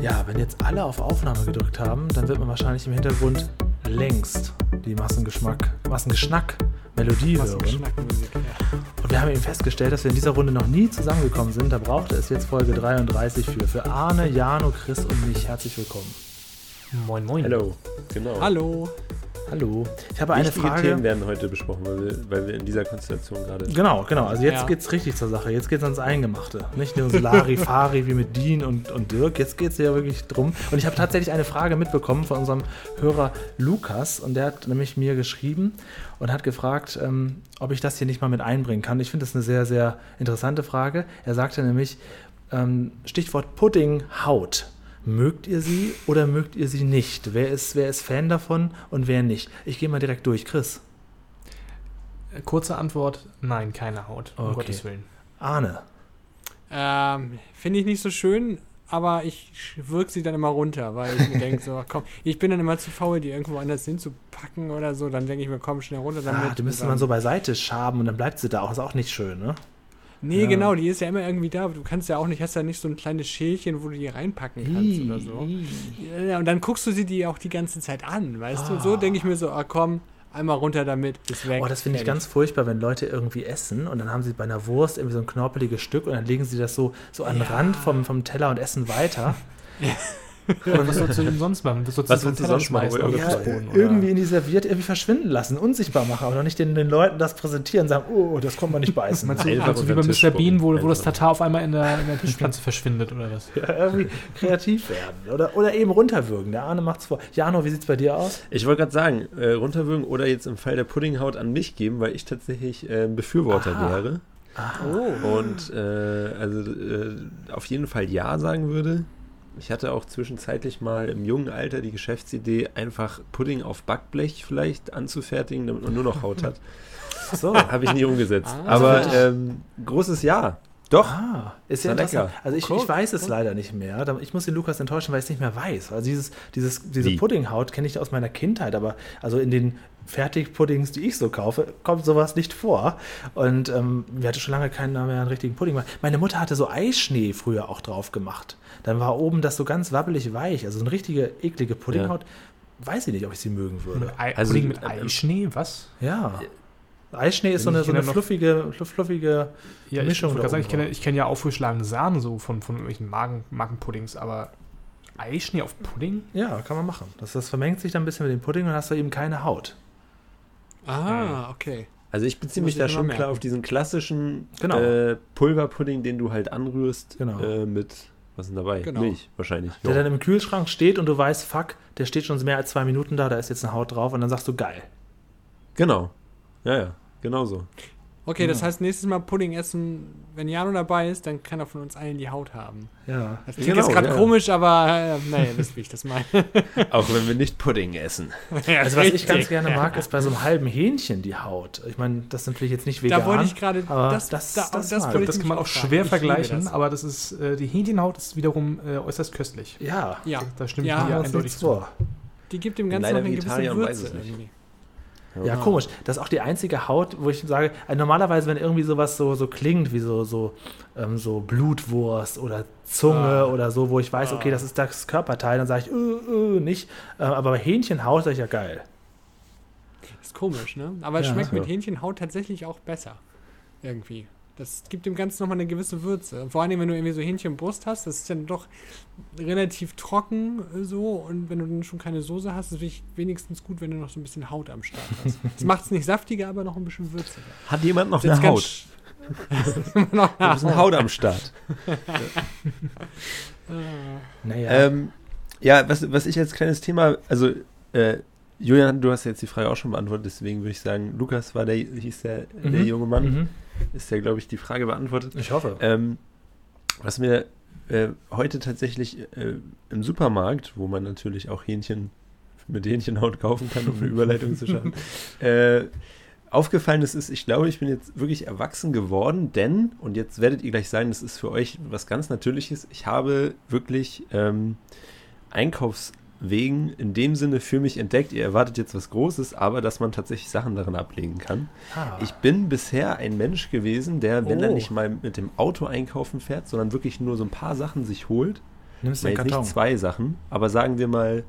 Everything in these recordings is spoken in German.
Ja, wenn jetzt alle auf Aufnahme gedrückt haben, dann wird man wahrscheinlich im Hintergrund längst die Massengeschmack, Massengeschnack Melodie hören. Und wir haben eben festgestellt, dass wir in dieser Runde noch nie zusammengekommen sind. Da brauchte es jetzt Folge 33 für. Für Arne, Jano, Chris und mich. Herzlich willkommen. Moin, moin. Hallo. Genau. Hallo. Hallo. Ich habe eine Wichtige Frage. Themen werden heute besprochen, weil wir, weil wir in dieser Konstellation gerade. Genau, genau. Also jetzt Ja. geht's richtig zur Sache. Jetzt geht's ans Eingemachte. Nicht nur so Larifari wie mit Dean und, und Dirk. Jetzt geht's ja wirklich drum. Und ich habe tatsächlich eine Frage mitbekommen von unserem Hörer Lukas. Und der hat nämlich mir geschrieben und hat gefragt, ähm, ob ich das hier nicht mal mit einbringen kann. Ich finde das eine sehr, sehr interessante Frage. Er sagte nämlich, ähm, Stichwort Puddinghaut. Mögt ihr sie oder mögt ihr sie nicht? Wer ist, wer ist Fan davon und wer nicht? Ich gehe mal direkt durch. Chris, Kurze Antwort: Nein, keine Haut. Um Okay. Gottes Willen. Arne. Ähm, Finde ich nicht so schön, aber ich wirke sie dann immer runter, weil ich mir denke, so, komm, ich bin dann immer zu faul, die irgendwo anders hinzupacken oder so. Dann denke ich mir, komm, schnell runter damit. Ah, die müsste man so beiseite schaben und dann bleibt sie da auch. Ist auch nicht schön, ne? Nee, Ja. genau, die ist ja immer irgendwie da, aber du kannst ja auch nicht, hast ja nicht so ein kleines Schälchen, wo du die reinpacken kannst oder so. Ja, und dann guckst du sie die auch die ganze Zeit an, weißt du? Und so denke ich mir so, ah komm, einmal runter damit, ist weg. Oh, das finde ich ganz furchtbar, wenn Leute irgendwie essen und dann haben sie bei einer Wurst irgendwie so ein knorpeliges Stück und dann legen sie das so, so an den Ja. Rand vom, vom Teller und essen weiter. Oder was sollst du denn sonst machen? Was sollst Was du Teller sonst machen, schmeißen Ja, irgendwie in die Serviette irgendwie verschwinden lassen, unsichtbar machen, aber noch nicht den, den Leuten das präsentieren, sagen, oh, das kommt man nicht beißen. Meinst du, du wie bei Mr. Bean, wo, wo das Tatar auf einmal in der, in der Tischpflanze verschwindet oder was? ja, irgendwie kreativ werden oder, oder eben runterwürgen. Der Arne macht's vor. Jano, wie sieht's bei dir aus? Ich wollte gerade sagen, äh, runterwürgen oder jetzt im Fall der Puddinghaut an mich geben, weil ich tatsächlich äh, ein Befürworter Aha. wäre. Oh. Und äh, also äh, auf jeden Fall ja sagen würde. Ich hatte auch zwischenzeitlich mal im jungen Alter die Geschäftsidee, einfach Pudding auf Backblech vielleicht anzufertigen, damit man nur noch Haut hat. So. Habe ich nie umgesetzt. Ah. Aber ähm, großes Ja. Doch. Ah, ist ja lecker. Also ich, Cool, ich weiß es cool. leider nicht mehr. Ich muss den Lukas enttäuschen, weil ich es nicht mehr weiß. Also dieses, dieses, diese Wie? Puddinghaut kenne ich aus meiner Kindheit, aber also in den Fertigpuddings, die ich so kaufe, kommt sowas nicht vor. Und ähm, wir hatten schon lange keinen mehr einen richtigen Pudding. mehr. Meine Mutter hatte so Eischnee früher auch drauf gemacht. Dann war oben das so ganz wabbelig weich. Also so eine richtige eklige Puddinghaut. Weiß ich nicht, ob ich sie mögen würde. Also, Pudding mit ähm, Eischnee? Was? Ja. Eischnee ist so eine, ich so eine Kinder noch- fluffige, fluff- fluffige Ja, ich, Mischung sagen, oben ich kenne, ich kenne ja aufgeschlagene Sahne so von, von irgendwelchen Magen, Magenpuddings, aber Eischnee auf Pudding? Ja, kann man machen. Das, das vermengt sich dann ein bisschen mit dem Pudding und dann hast du eben keine Haut. Ah, okay. Also ich beziehe mich ich da schon mal klar merken. auf diesen klassischen Genau. äh, Pulverpudding, den du halt anrührst Genau. äh, mit, was ist denn dabei? Genau. Milch wahrscheinlich. Der Ja. dann im Kühlschrank steht und du weißt, fuck, der steht schon mehr als zwei Minuten da, da ist jetzt eine Haut drauf und dann sagst du geil. Genau. Ja, ja, genau so. Okay, das Ja. heißt, nächstes Mal Pudding essen, wenn Jano dabei ist, dann kann er von uns allen die Haut haben. Ja. Das klingt Genau, jetzt gerade ja. komisch, aber äh, naja, ihr wisst, wie ich das meine. Auch wenn wir nicht Pudding essen. Also was ich ganz gerne mag, ist bei so einem halben Hähnchen die Haut. Ich meine, das ist natürlich jetzt nicht vegan. Da wollte ich gerade, aber das, das- da, das das. Das ich kann man auch schwer vergleichen, das. aber das ist, äh, die Hähnchenhaut ist wiederum äh, äußerst köstlich. Ja, Ja, Da stimmt Ja, uns eindeutig zu. vor. die gibt dem Ganzen Leider noch eine gewisse Würze es nicht. irgendwie. Ja, komisch. Das ist auch die einzige Haut, wo ich sage, äh, normalerweise, wenn irgendwie sowas so, so klingt, wie so, so, ähm, so Blutwurst oder Zunge Ah. oder so, wo ich weiß, okay, Ah. das ist das Körperteil, dann sage ich, äh, äh, nicht. Äh, aber bei Hähnchenhaut sage ich ja geil. Ist komisch, ne? Aber es Ja. schmeckt mit Ja. Hähnchenhaut tatsächlich auch besser. Irgendwie. Das gibt dem Ganzen nochmal eine gewisse Würze. Vor allem, wenn du irgendwie so Hähnchenbrust hast, das ist dann doch relativ trocken äh, so. Und wenn du dann schon keine Soße hast, ist es wenigstens gut, wenn du noch so ein bisschen Haut am Start hast. Das macht es nicht saftiger, aber noch ein bisschen würziger. Hat jemand noch eine Haut? noch eine Haut am Start. Naja. Ähm, ja, was, was ich als kleines Thema, also äh, Julian, du hast jetzt die Frage auch schon beantwortet, deswegen würde ich sagen, Lukas war der, hieß der, der Mhm. junge Mann, Mhm. ist ja, glaube ich, die Frage beantwortet. Ich hoffe. Ähm, was mir äh, heute tatsächlich äh, im Supermarkt, wo man natürlich auch Hähnchen mit Hähnchenhaut kaufen kann, um eine Überleitung zu schaffen, äh, aufgefallen ist, ist, ich glaube, ich bin jetzt wirklich erwachsen geworden, denn, und jetzt werdet ihr gleich sagen, das ist für euch was ganz Natürliches, ich habe wirklich ähm, Einkaufswegen in dem Sinne für mich entdeckt. Ihr erwartet jetzt was Großes, aber dass man tatsächlich Sachen darin ablegen kann. Ah. Ich bin bisher ein Mensch gewesen, der, wenn er Oh. nicht mal mit dem Auto einkaufen fährt, sondern wirklich nur so ein paar Sachen sich holt Nimmst Na, den Karton. nicht zwei Sachen, aber sagen wir mal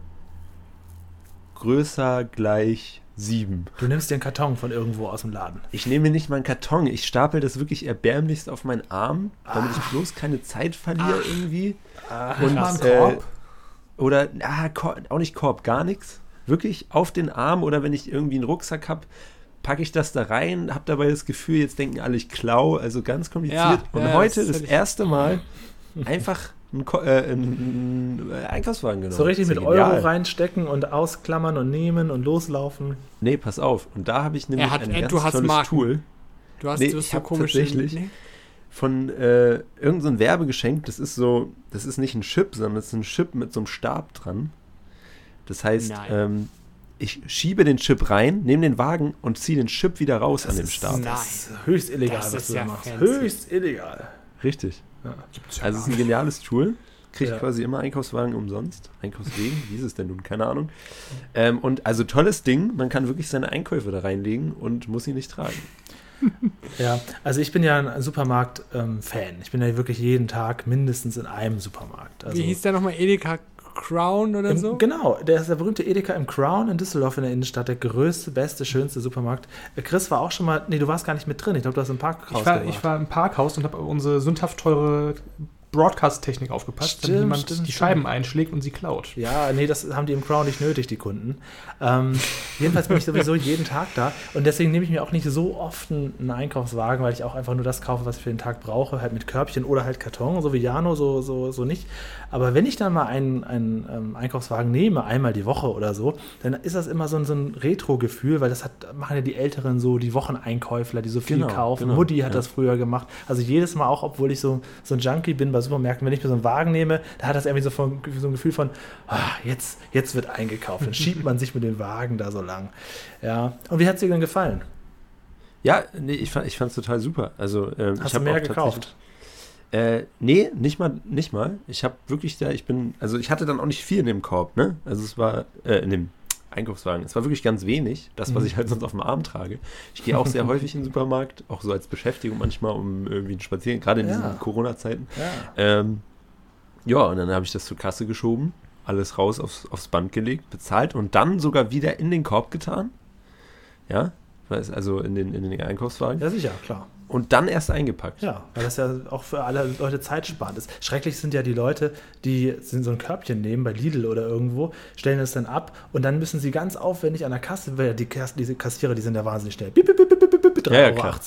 größer gleich sieben. Du nimmst den Karton von irgendwo aus dem Laden. Ich nehme nicht mal einen Karton, ich stapel das wirklich erbärmlichst auf meinen Arm, damit Ah. ich bloß keine Zeit verliere irgendwie. Und Und, einen äh, Korb. Oder, ah, auch nicht Korb, gar nichts. Wirklich auf den Arm oder wenn ich irgendwie einen Rucksack habe, packe ich das da rein, habe dabei das Gefühl, jetzt denken alle, ich klau, also ganz kompliziert. Ja, Und ja, heute das das, erste Mal einfach einen, äh, einen Einkaufswagen genommen. so richtig mit Euro reinstecken und ausklammern und nehmen und loslaufen. Nee, pass auf. Und da habe ich nämlich Er hat- ein äh, ganz du hast tolles Marken. Tool Du hast Nee, du ich so hab komische. tatsächlich- Nee? Von äh, irgendeinem so Werbegeschenk. Das ist so, das ist nicht ein Chip, sondern das ist ein Chip mit so einem Stab dran. Das heißt, Nein. ähm, ich schiebe den Chip rein, nehme den Wagen und ziehe den Chip wieder raus an dem ist, Stab. Das ist höchst illegal, Das was ist du da ja machst. fancy. Höchst illegal. Richtig. Ja. Also es ist ein geniales Tool. Kriegt Ja. quasi immer Einkaufswagen umsonst. Einkaufswegen, wie ist es denn nun? Keine Ahnung. Ähm, und also tolles Ding, man kann wirklich seine Einkäufe da reinlegen und muss sie nicht tragen. Ja, also ich bin ja ein Supermarkt-Fan. ich bin ja wirklich jeden Tag mindestens in einem Supermarkt. Also Wie hieß der nochmal? Edeka Crown oder im, so? Genau, der ist der berühmte Edeka im Crown in Düsseldorf in der Innenstadt, der größte, beste, schönste Supermarkt. Äh, Chris war auch schon mal, nee, du warst gar nicht mit drin. Ich glaube, du hast im Parkhaus Ich war, ich war im Parkhaus und habe unsere sündhaft teure Broadcast-Technik aufgepasst, Stimmt, damit jemand stimmt, die stimmt. Scheiben einschlägt und sie klaut. Ja, nee, das haben die im Crown nicht nötig, die Kunden. Ähm, jedenfalls bin ich sowieso jeden Tag da und deswegen nehme ich mir auch nicht so oft einen, einen Einkaufswagen, weil ich auch einfach nur das kaufe, was ich für den Tag brauche, halt mit Körbchen oder halt Karton, so wie Jano, so, so, so nicht. Aber wenn ich dann mal einen, einen ähm, Einkaufswagen nehme, einmal die Woche oder so, dann ist das immer so ein, so ein Retro-Gefühl, weil das hat, machen ja die Älteren so, die Wocheneinkäufler, die so viel Genau, kaufen. genau, Mutti hat ja. das früher gemacht. Also jedes Mal auch, obwohl ich so, so ein Junkie bin bei Supermärkten, wenn ich mir so einen Wagen nehme, da hat das irgendwie so, von, so ein Gefühl von, ah, jetzt, jetzt wird eingekauft. Dann schiebt man sich mit dem Wagen da so lang. Ja. Und wie hat es dir denn gefallen? Ja, nee, ich fand es total super. Also, ähm, Hast ich du hab mehr gekauft? Äh, nee, nicht mal, nicht mal. Ich habe wirklich da, ich bin, also ich hatte dann auch nicht viel in dem Korb, ne? Also es war, äh, in dem Einkaufswagen, es war wirklich ganz wenig, das, was Mhm. ich halt sonst auf dem Arm trage. Ich gehe auch sehr häufig in den Supermarkt, auch so als Beschäftigung manchmal, um irgendwie einen Spazieren, gerade in Ja. diesen Corona-Zeiten. Ja. Ähm, ja, und dann habe ich das zur Kasse geschoben, alles raus aufs, aufs Band gelegt, bezahlt und dann sogar wieder in den Korb getan. Ja, also in den, in den Einkaufswagen. Ja, sicher, klar. Und dann erst eingepackt. Ja, weil das ja auch für alle Leute zeitsparend ist. Schrecklich sind ja die Leute, die so ein Körbchen nehmen bei Lidl oder irgendwo, stellen es dann ab und dann müssen sie ganz aufwendig an der Kasse, weil die Kass, diese Kassierer, die sind ja wahnsinnig schnell. Bip, bip, bip, bip, bip, bip, 3,80 Ja, ja, Euro. klar.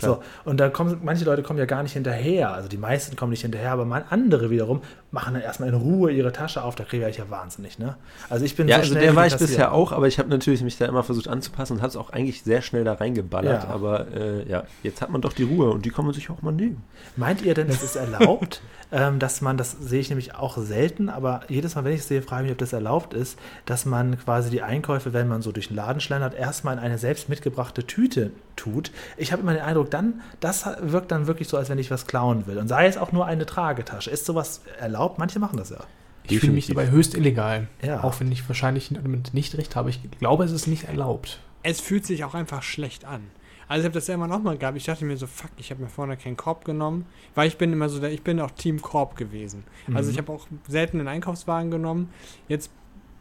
So, und da kommen, manche Leute kommen ja gar nicht hinterher. Also die meisten kommen nicht hinterher, aber andere wiederum machen dann erstmal in Ruhe ihre Tasche auf. Da kriege ich ja wahnsinnig, ne? Also ich bin Ja, so also der war ich bisher auch, aber ich habe natürlich mich da immer versucht anzupassen und habe es auch eigentlich sehr schnell da reingeballert. Ja. Aber äh, ja, jetzt hat man doch die Ruhe und die kann man sich auch mal nehmen. Meint ihr denn, es ist erlaubt, ähm, dass man, das sehe ich nämlich auch selten, aber jedes Mal, wenn ich es sehe, frage ich mich, ob das erlaubt ist, dass man quasi die Einkäufe, wenn man so durch den Laden schlendert, erstmal in eine selbst mitgebrachte Tüte tut. Ich habe immer den Eindruck, dann, das wirkt dann wirklich so, als wenn ich was klauen will. Und sei es auch nur eine Tragetasche. Ist sowas erlaubt? Manche machen das ja. Ich fühle mich dabei höchst illegal. Ja. Auch wenn ich wahrscheinlich damit nicht recht habe. Ich glaube, es ist nicht erlaubt. Es fühlt sich auch einfach schlecht an. Also ich habe das ja immer nochmal gehabt. Ich dachte mir so, fuck, ich habe mir vorne keinen Korb genommen. Weil ich bin immer so, der, ich bin auch Team Korb gewesen. Also Mhm. ich habe auch selten einen Einkaufswagen genommen. Jetzt,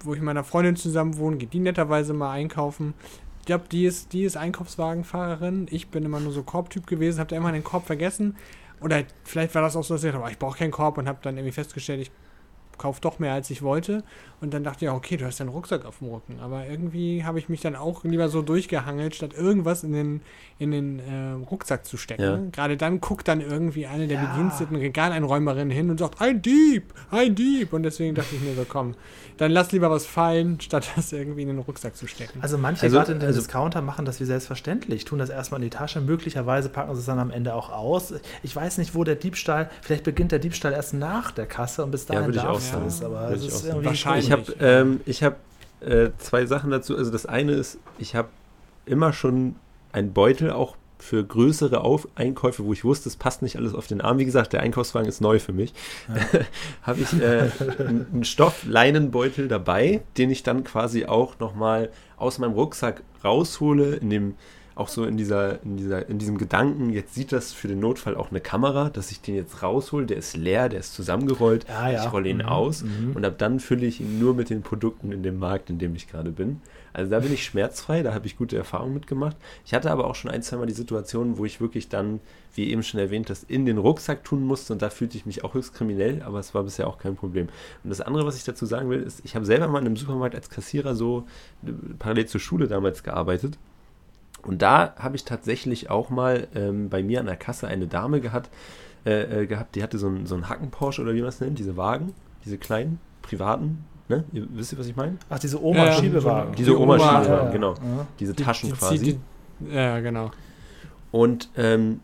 wo ich mit meiner Freundin zusammen wohne, geht die netterweise mal einkaufen. Ich glaube, die ist, die ist Einkaufswagenfahrerin. Ich bin immer nur so Korbtyp gewesen, habe da immer den Korb vergessen. Oder vielleicht war das auch so, dass ich oh, ich brauche keinen Korb und habe dann irgendwie festgestellt, ich kaufe doch mehr, als ich wollte. Und dann dachte ich, okay, du hast ja einen Rucksack auf dem Rücken. Aber irgendwie habe ich mich dann auch lieber so durchgehangelt, statt irgendwas in den, in den äh, Rucksack zu stecken. Ja. Gerade dann guckt dann irgendwie eine der Ja. bediensteten Regaleinräumerinnen hin und sagt, ein Dieb, ein Dieb. Und deswegen dachte ich mir so, komm, dann lass lieber was fallen, statt das irgendwie in den Rucksack zu stecken. Also manche Also- gerade in den also- Discounter machen das wie selbstverständlich, tun das erstmal in die Tasche, möglicherweise packen sie es dann am Ende auch aus. Ich weiß nicht, wo der Diebstahl, vielleicht beginnt der Diebstahl erst nach der Kasse und bis dahin du sagen. es, aber Würde es ist irgendwie Wahrscheinlich. Ich habe ähm, ich hab, äh, zwei Sachen dazu. Also das eine ist, ich habe immer schon einen Beutel auch für größere Auf Einkäufe, wo ich wusste, es passt nicht alles auf den Arm. Wie gesagt, der Einkaufswagen ist neu für mich. habe ich äh, einen einen Stoffleinenbeutel dabei, den ich dann quasi auch nochmal aus meinem Rucksack raushole, in dem auch so in dieser, in dieser, in diesem Gedanken, jetzt sieht das für den Notfall auch eine Kamera, dass ich den jetzt raushol, der ist leer, der ist zusammengerollt, Ja, ja. ich rolle ihn Mhm, aus mhm. und ab dann fülle ich ihn nur mit den Produkten in dem Markt, in dem ich gerade bin. Also da bin ich schmerzfrei, da habe ich gute Erfahrungen mitgemacht. Ich hatte aber auch schon ein, zweimal die Situation, wo ich wirklich dann, wie eben schon erwähnt, das in den Rucksack tun musste und da fühlte ich mich auch höchst kriminell, aber es war bisher auch kein Problem. Und das andere, was ich dazu sagen will, ist, ich habe selber mal in einem Supermarkt als Kassierer so äh, parallel zur Schule damals gearbeitet. Und da habe ich tatsächlich auch mal ähm, bei mir an der Kasse eine Dame gehabt, äh, äh, gehabt, die hatte so einen so einen Hacken-Porsche oder wie man es nennt, diese Wagen, diese kleinen, privaten, ne? Ihr, wisst ihr, was ich meine? Ach, diese Ja, Oma-Schiebewagen. Diese Die Oma- Oma-Schiebewagen, ja, genau. Ja. Diese Die- Taschen die- quasi. die- die- Ja, genau. Und, ähm,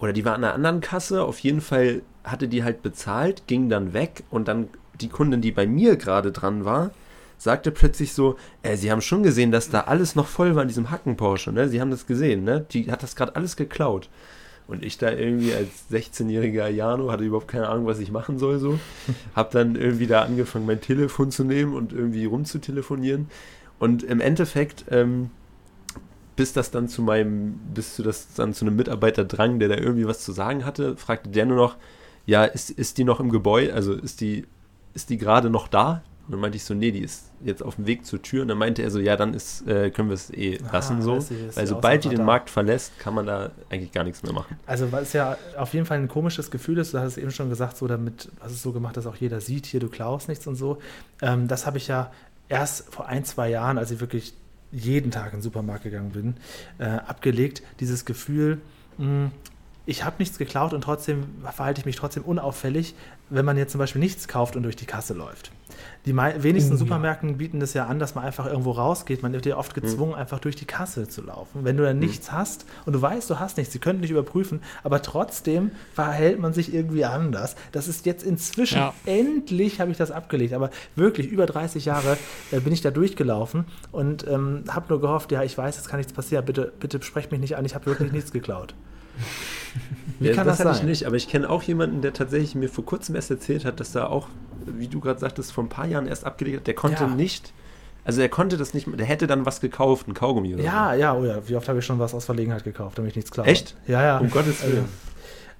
oder die war an einer anderen Kasse, auf jeden Fall hatte die halt bezahlt, ging dann weg und dann die Kundin, die bei mir gerade dran war, sagte plötzlich so, äh, sie haben schon gesehen, dass da alles noch voll war in diesem Hacken-Porsche, ne? Sie haben das gesehen, ne? Die hat das gerade alles geklaut. Und ich da irgendwie als 16-jähriger Jano hatte überhaupt keine Ahnung, was ich machen soll so. Hab dann irgendwie da angefangen, mein Telefon zu nehmen und irgendwie rumzutelefonieren. Und im Endeffekt, ähm, bis das dann zu meinem, bis zu das dann zu einem Mitarbeiter drang, der da irgendwie was zu sagen hatte, fragte der nur noch, ja, ist, ist die noch im Gebäude, also ist die, ist die gerade noch da? Und dann meinte ich so, nee, die ist jetzt auf dem Weg zur Tür. Und dann meinte er so, ja, dann ist, äh, können wir es eh lassen Ah, so. ist Weil sobald die den. Markt verlässt, kann man da eigentlich gar nichts mehr machen. Also, was ja auf jeden Fall ein komisches Gefühl ist, du hast es eben schon gesagt, so damit, was es so gemacht, dass auch jeder sieht, hier, du klaust nichts und so. Ähm, das habe ich ja erst vor ein, zwei Jahren, als ich wirklich jeden Tag in den Supermarkt gegangen bin, äh, abgelegt. Dieses Gefühl, mh, ich habe nichts geklaut und trotzdem verhalte ich mich trotzdem unauffällig, wenn man jetzt zum Beispiel nichts kauft und durch die Kasse läuft. Die wenigsten ja. Supermärkten bieten das ja an, dass man einfach irgendwo rausgeht. Man wird ja oft gezwungen, einfach durch die Kasse zu laufen. Wenn du dann nichts hast und du weißt, du hast nichts, sie können nicht überprüfen, aber trotzdem verhält man sich irgendwie anders. Das ist jetzt inzwischen, Ja. endlich habe ich das abgelegt, aber wirklich über 30 Jahre äh, bin ich da durchgelaufen und ähm, habe nur gehofft, ja, ich weiß, es kann nichts passieren, bitte, bitte sprecht mich nicht an, ich habe wirklich nichts geklaut. Wie kann das das, hatte sein? ich nicht, aber ich kenne auch jemanden, der tatsächlich mir vor kurzem erst erzählt hat, dass er auch, wie du gerade sagtest, vor ein paar Jahren erst abgelegt hat. Der konnte Ja. nicht, also er konnte das nicht, der hätte dann was gekauft, ein Kaugummi oder Ja, ja, oh ja, wie oft habe ich schon was aus Verlegenheit gekauft, damit ich nichts klaue. Echt? Ja, ja. so. Um Gottes Also, Willen.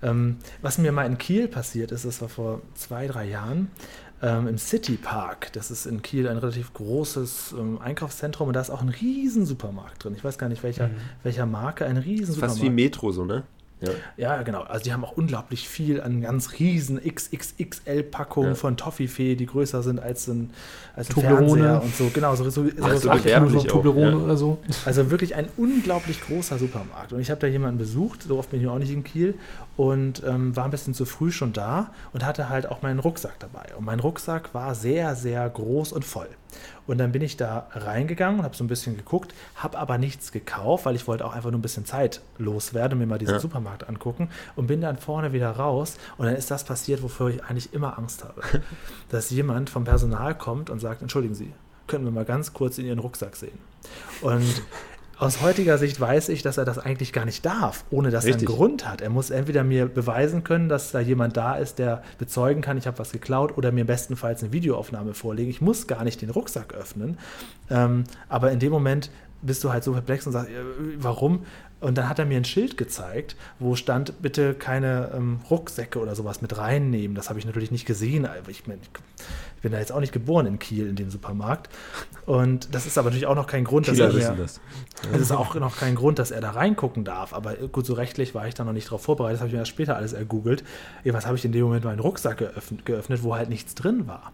ähm, was mir mal in Kiel passiert ist, das war vor zwei, drei Jahren, ähm, im City Park. Das ist in Kiel ein relativ großes ähm, Einkaufszentrum und da ist auch ein riesen Supermarkt drin. Ich weiß gar nicht, welcher, welcher Marke, ein riesen Fast Supermarkt. wie Metro so, ne? Ja. Ja, genau. Also die haben auch unglaublich viel an ganz riesen XXXL-Packungen Ja. von Toffifee, die größer sind als ein, als ein Toblerone. Fernseher und so. Genau, so, so, Ach, so so Toblerone ja. oder so. also wirklich ein unglaublich großer Supermarkt. Und ich habe da jemanden besucht, so oft bin ich auch nicht in Kiel, und ähm, war ein bisschen zu früh schon da und hatte halt auch meinen Rucksack dabei. Und mein Rucksack war sehr, sehr groß und voll. Und dann bin ich da reingegangen und habe so ein bisschen geguckt, habe aber nichts gekauft, weil ich wollte auch einfach nur ein bisschen Zeit loswerden und mir mal diesen Ja. Supermarkt angucken und bin dann vorne wieder raus und dann ist das passiert, wofür ich eigentlich immer Angst habe. dass jemand vom Personal kommt und sagt, entschuldigen Sie, können wir mal ganz kurz in Ihren Rucksack sehen. Und aus heutiger Sicht weiß ich, dass er das eigentlich gar nicht darf, ohne dass er Richtig. einen Grund hat. Er muss entweder mir beweisen können, dass da jemand da ist, der bezeugen kann, ich habe was geklaut, oder mir bestenfalls eine Videoaufnahme vorlegen. Ich muss gar nicht den Rucksack öffnen. Ähm, aber in dem Moment bist du halt so perplex und sagst, äh, warum? Und dann hat er mir ein Schild gezeigt, wo stand, bitte keine ähm, Rucksäcke oder sowas mit reinnehmen. Das habe ich natürlich nicht gesehen. Ich, mein, ich bin da jetzt auch nicht geboren in Kiel in dem Supermarkt. Und das ist aber natürlich auch noch kein Grund, dass Kieler er mir, wissen das. es ist auch noch kein Grund, dass er da reingucken darf. Aber gut, so rechtlich war ich da noch nicht drauf vorbereitet. Das habe ich mir erst später alles ergoogelt. Jedenfalls habe ich in dem Moment meinen Rucksack geöffnet, geöffnet wo halt nichts drin war.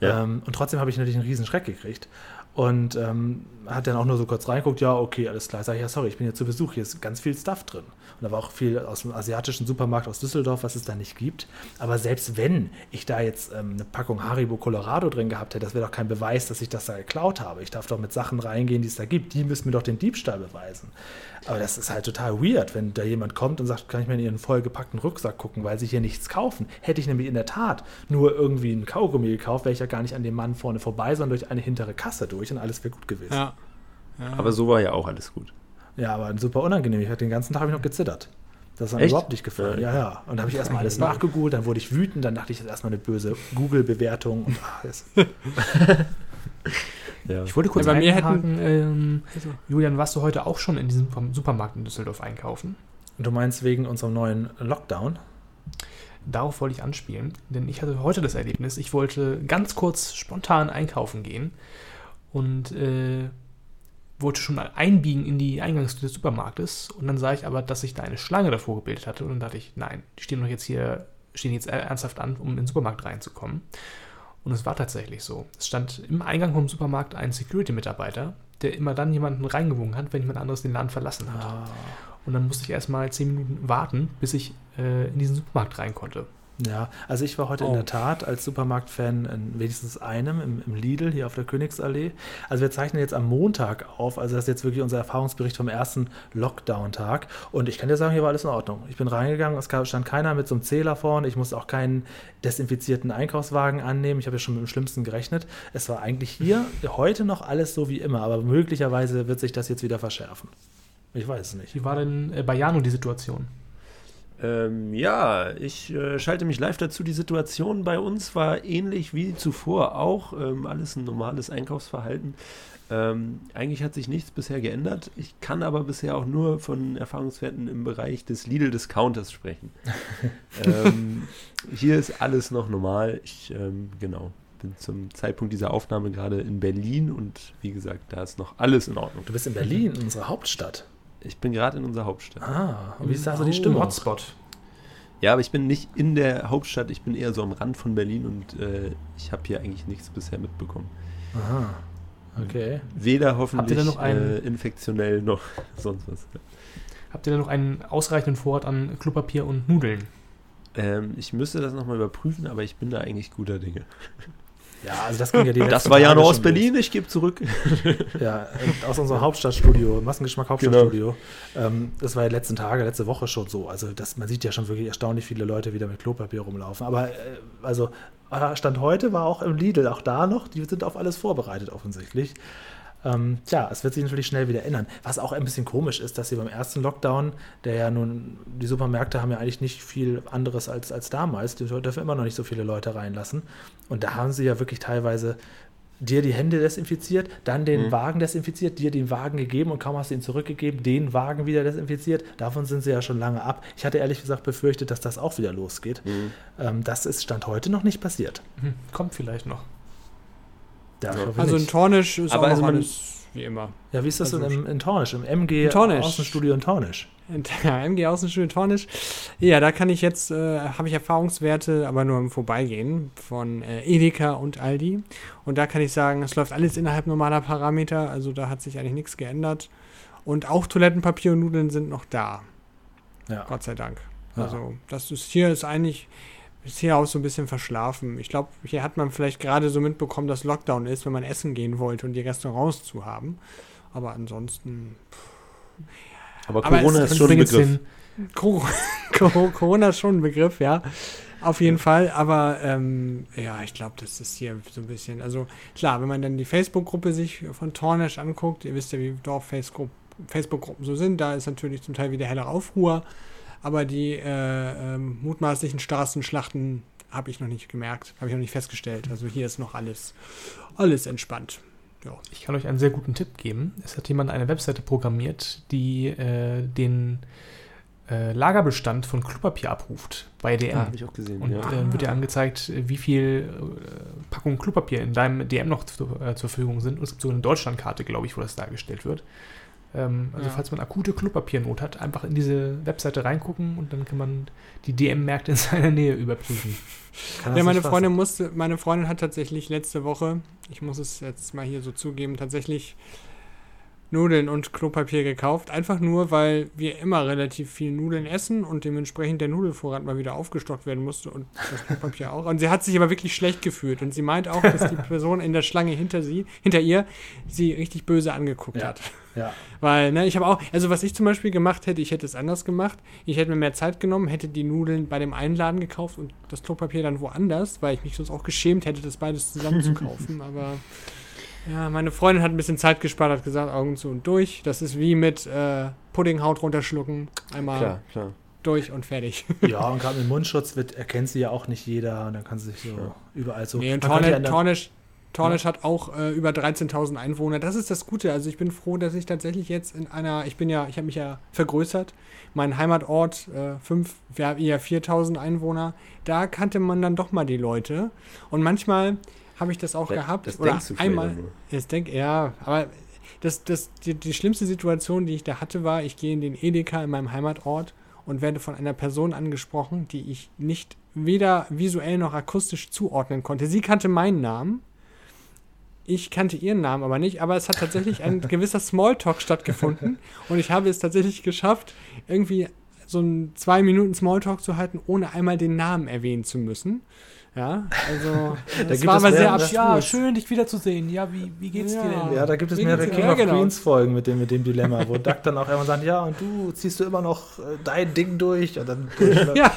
Ja. Ähm, und trotzdem habe ich natürlich einen riesen Schreck gekriegt. Und ähm, hat dann auch nur so kurz reinguckt, ja, okay, alles klar. Sag ich, ja, sorry, ich bin hier zu Besuch, hier ist ganz viel Stuff drin. Und da war auch viel aus dem asiatischen Supermarkt aus Düsseldorf, was es da nicht gibt. Aber selbst wenn ich da jetzt ähm, eine Packung Haribo Colorado drin gehabt hätte, das wäre doch kein Beweis, dass ich das da geklaut habe. Ich darf doch mit Sachen reingehen, die es da gibt. Die müssen mir doch den Diebstahl beweisen. Aber das ist halt total weird, wenn da jemand kommt und sagt, kann ich mir in Ihren vollgepackten Rucksack gucken, weil Sie hier nichts kaufen. Hätte ich nämlich in der Tat nur irgendwie einen Kaugummi gekauft, wäre ich ja gar nicht an dem Mann vorne vorbei, sondern durch eine hintere Kasse durch und alles wäre gut gewesen. Ja. ja. Aber so war ja auch alles gut. Ja, aber super unangenehm. Ich hatte den ganzen Tag hab ich noch gezittert. Das ist mir überhaupt nicht gefallen. Ja, ja. Und da habe ich erstmal alles nachgegoogelt, dann wurde ich wütend, dann dachte ich, das ist erstmal eine böse Google-Bewertung. Und, das- Ja. Ich wollte kurz Ja, bei mir einhaken, ähm, Julian, warst du heute auch schon in diesem Supermarkt in Düsseldorf einkaufen? Du meinst wegen unserem neuen Lockdown? Darauf wollte ich anspielen, denn ich hatte heute das Erlebnis, ich wollte ganz kurz spontan einkaufen gehen und äh, wollte schon mal einbiegen in die Eingangstür des Supermarktes und dann sah ich aber, dass sich da eine Schlange davor gebildet hatte und dann dachte ich, nein, die stehen doch jetzt hier, stehen jetzt ernsthaft an, um in den Supermarkt reinzukommen. Und es war tatsächlich so. Es stand im Eingang vom Supermarkt ein Security-Mitarbeiter, der immer dann jemanden reingewungen hat, wenn jemand anderes den Laden verlassen hat. Ah. Und dann musste ich erstmal zehn Minuten warten, bis ich äh, in diesen Supermarkt rein konnte. Ja, also ich war heute in Oh. der Tat als Supermarktfan in wenigstens einem, im, im Lidl hier auf der Königsallee. Also wir zeichnen jetzt am Montag auf, also das ist jetzt wirklich unser Erfahrungsbericht vom ersten Lockdown-Tag. Und ich kann dir sagen, hier war alles in Ordnung. Ich bin reingegangen, es stand keiner mit so einem Zähler vorne, ich musste auch keinen desinfizierten Einkaufswagen annehmen. Ich habe ja schon mit dem Schlimmsten gerechnet. Es war eigentlich hier heute noch alles so wie immer, aber möglicherweise wird sich das jetzt wieder verschärfen. Ich weiß es nicht. Wie war denn äh, bei Jano die Situation? Ähm, ja, ich äh, schalte mich live dazu. Die Situation bei uns war ähnlich wie zuvor auch. Ähm, alles ein normales Einkaufsverhalten. Ähm, eigentlich hat sich nichts bisher geändert. Ich kann aber bisher auch nur von Erfahrungswerten im Bereich des Lidl-Discounters sprechen. ähm, hier ist alles noch normal. Ich, ähm, genau, bin zum Zeitpunkt dieser Aufnahme gerade in Berlin und wie gesagt, da ist noch alles in Ordnung. Du bist in Berlin, in unserer Hauptstadt. Ich bin gerade in unserer Hauptstadt. Ah, und wie ist da so die Oh, Stimmung? Hotspot. Ja, aber ich bin nicht in der Hauptstadt, ich bin eher so am Rand von Berlin und äh, ich habe hier eigentlich nichts bisher mitbekommen. Aha. Okay. Weder hoffentlich noch einen- äh, infektionell noch sonst was. Habt ihr denn noch einen ausreichenden Vorrat an Klopapier und Nudeln? Ähm, ich müsste das nochmal überprüfen, aber ich bin da eigentlich guter Dinge. Ja, also das ging ja die Das war ja Tage noch aus Berlin, ich gebe zurück. los. Ja, aus unserem Hauptstadtstudio, Massengeschmack Hauptstadtstudio. Ähm, das war ja letzten Tage, letzte Woche schon so. Also das, man sieht ja schon wirklich erstaunlich viele Leute wieder mit Klopapier rumlaufen. Aber äh, also äh, Stand heute war auch im Lidl, auch da noch, die sind auf alles vorbereitet offensichtlich. Ähm, tja, es wird sich natürlich schnell wieder ändern. Was auch ein bisschen komisch ist, dass sie beim ersten Lockdown, der ja nun, die Supermärkte haben ja eigentlich nicht viel anderes als, als damals, die dürfen immer noch nicht so viele Leute reinlassen. Und da haben sie ja wirklich teilweise dir die Hände desinfiziert, dann den Mhm. Wagen desinfiziert, dir den Wagen gegeben und kaum hast du ihn zurückgegeben, den Wagen wieder desinfiziert. Davon sind sie ja schon lange ab. Ich hatte ehrlich gesagt befürchtet, dass das auch wieder losgeht. Ähm, das ist Stand heute noch nicht passiert. Hm, kommt vielleicht noch. Ja. hoffe also in. Tornisch ist Aber auch also man- alles wie immer. ja, wie ist das also denn im, in Tornisch, im MG In Tornisch. Außenstudio in Tornisch? Und, Ja, MG Außenstudio Tornisch. Ja, da kann ich jetzt, äh, habe ich Erfahrungswerte, aber nur im Vorbeigehen von äh, Edeka und Aldi. Und da kann ich sagen, es läuft alles innerhalb normaler Parameter, also da hat sich eigentlich nichts geändert. Und auch Toilettenpapier und Nudeln sind noch da, Ja. Gott sei Dank. Ja. Also das ist hier ist eigentlich ist hier auch so ein bisschen verschlafen. Ich glaube, hier hat man vielleicht gerade so mitbekommen, dass Lockdown ist, wenn man essen gehen wollte und die Restaurants zu haben. Aber ansonsten Aber Aber Corona es- ist schon ein Begriff. Corona ist schon ein Begriff, ja. Auf jeden Fall, aber ähm, ja, ich glaube, das ist hier so ein bisschen, also klar, wenn man dann die Facebook-Gruppe sich von Tornisch anguckt, ihr wisst ja, wie Dorf-Facebook-Gruppen so sind, da ist natürlich zum Teil wieder heller Aufruhr, aber die äh, ähm, mutmaßlichen Straßenschlachten habe ich noch nicht gemerkt, habe ich noch nicht festgestellt. Also hier ist noch alles, alles entspannt. Ja. Ich kann euch einen sehr guten Tipp geben. Es hat jemand eine Webseite programmiert, die äh, den äh, Lagerbestand von Klopapier abruft bei DM. Ja, habe ich auch gesehen. Und ja. äh, wird dir angezeigt, wie viel äh, Packungen Klopapier in deinem DM noch zu, äh, zur Verfügung sind. Und es gibt so eine Deutschlandkarte, glaube ich, wo das dargestellt wird. Ähm, also Ja. falls man akute Klopapiernot hat, einfach in diese Webseite reingucken und dann kann man die DM-Märkte in seiner Nähe überprüfen. Ja, meine Freundin musste, meine Freundin hat tatsächlich letzte Woche, ich muss es jetzt mal hier so zugeben, tatsächlich Nudeln und Klopapier gekauft. Einfach nur, weil wir immer relativ viel Nudeln essen und dementsprechend der Nudelvorrat mal wieder aufgestockt werden musste und das Klopapier auch. Und sie hat sich aber wirklich schlecht gefühlt. Und sie meint auch, dass die Person in der Schlange hinter sie, hinter ihr, sie richtig böse angeguckt Ja. hat. Ja. Weil, ne, ich habe auch, also was ich zum Beispiel gemacht hätte, ich hätte es anders gemacht. Ich hätte mir mehr Zeit genommen, hätte die Nudeln bei dem einen Laden gekauft und das Klopapier dann woanders, weil ich mich sonst auch geschämt hätte, das beides zusammen zu kaufen. Aber ja, meine Freundin hat ein bisschen Zeit gespart, hat gesagt, Augen zu und durch. Das ist wie mit äh, Puddinghaut runterschlucken. Einmal Klar, klar. durch und fertig. Ja, und gerade mit Mundschutz wird, erkennt sie ja auch nicht jeder und dann kann sie sich so Ja. überall so. nee, und Tornisch, Tornisch hat auch äh, über 13.000 Einwohner. Das ist das Gute. Also ich bin froh, dass ich tatsächlich jetzt in einer, ich bin ja, ich habe mich ja vergrößert. Mein Heimatort, äh, fünf, wir haben eher 4.000 Einwohner. Da kannte man dann doch mal die Leute. Und manchmal habe ich das auch Ja, gehabt. das oder denkst du einmal. Jetzt denk, ja, aber das, das, die, die schlimmste Situation, die ich da hatte, war, ich gehe in den Edeka in meinem Heimatort und werde von einer Person angesprochen, die ich nicht weder visuell noch akustisch zuordnen konnte. Sie kannte meinen Namen. Ich kannte ihren Namen aber nicht, aber es hat tatsächlich ein gewisser Smalltalk stattgefunden und ich habe es tatsächlich geschafft, irgendwie so einen zwei Minuten Smalltalk zu halten, ohne einmal den Namen erwähnen zu müssen. Ja, also das gibt war es aber sehr mehrere- Ja, abstrus. schön, dich wiederzusehen. Ja, wie, wie geht's Ja. dir denn? Ja, da gibt es Wie mehrere King of genau. Queens Folgen mit dem, mit dem Dilemma, wo Duck dann auch immer sagt, ja, und du ziehst du immer noch äh, dein Ding durch und dann Ja,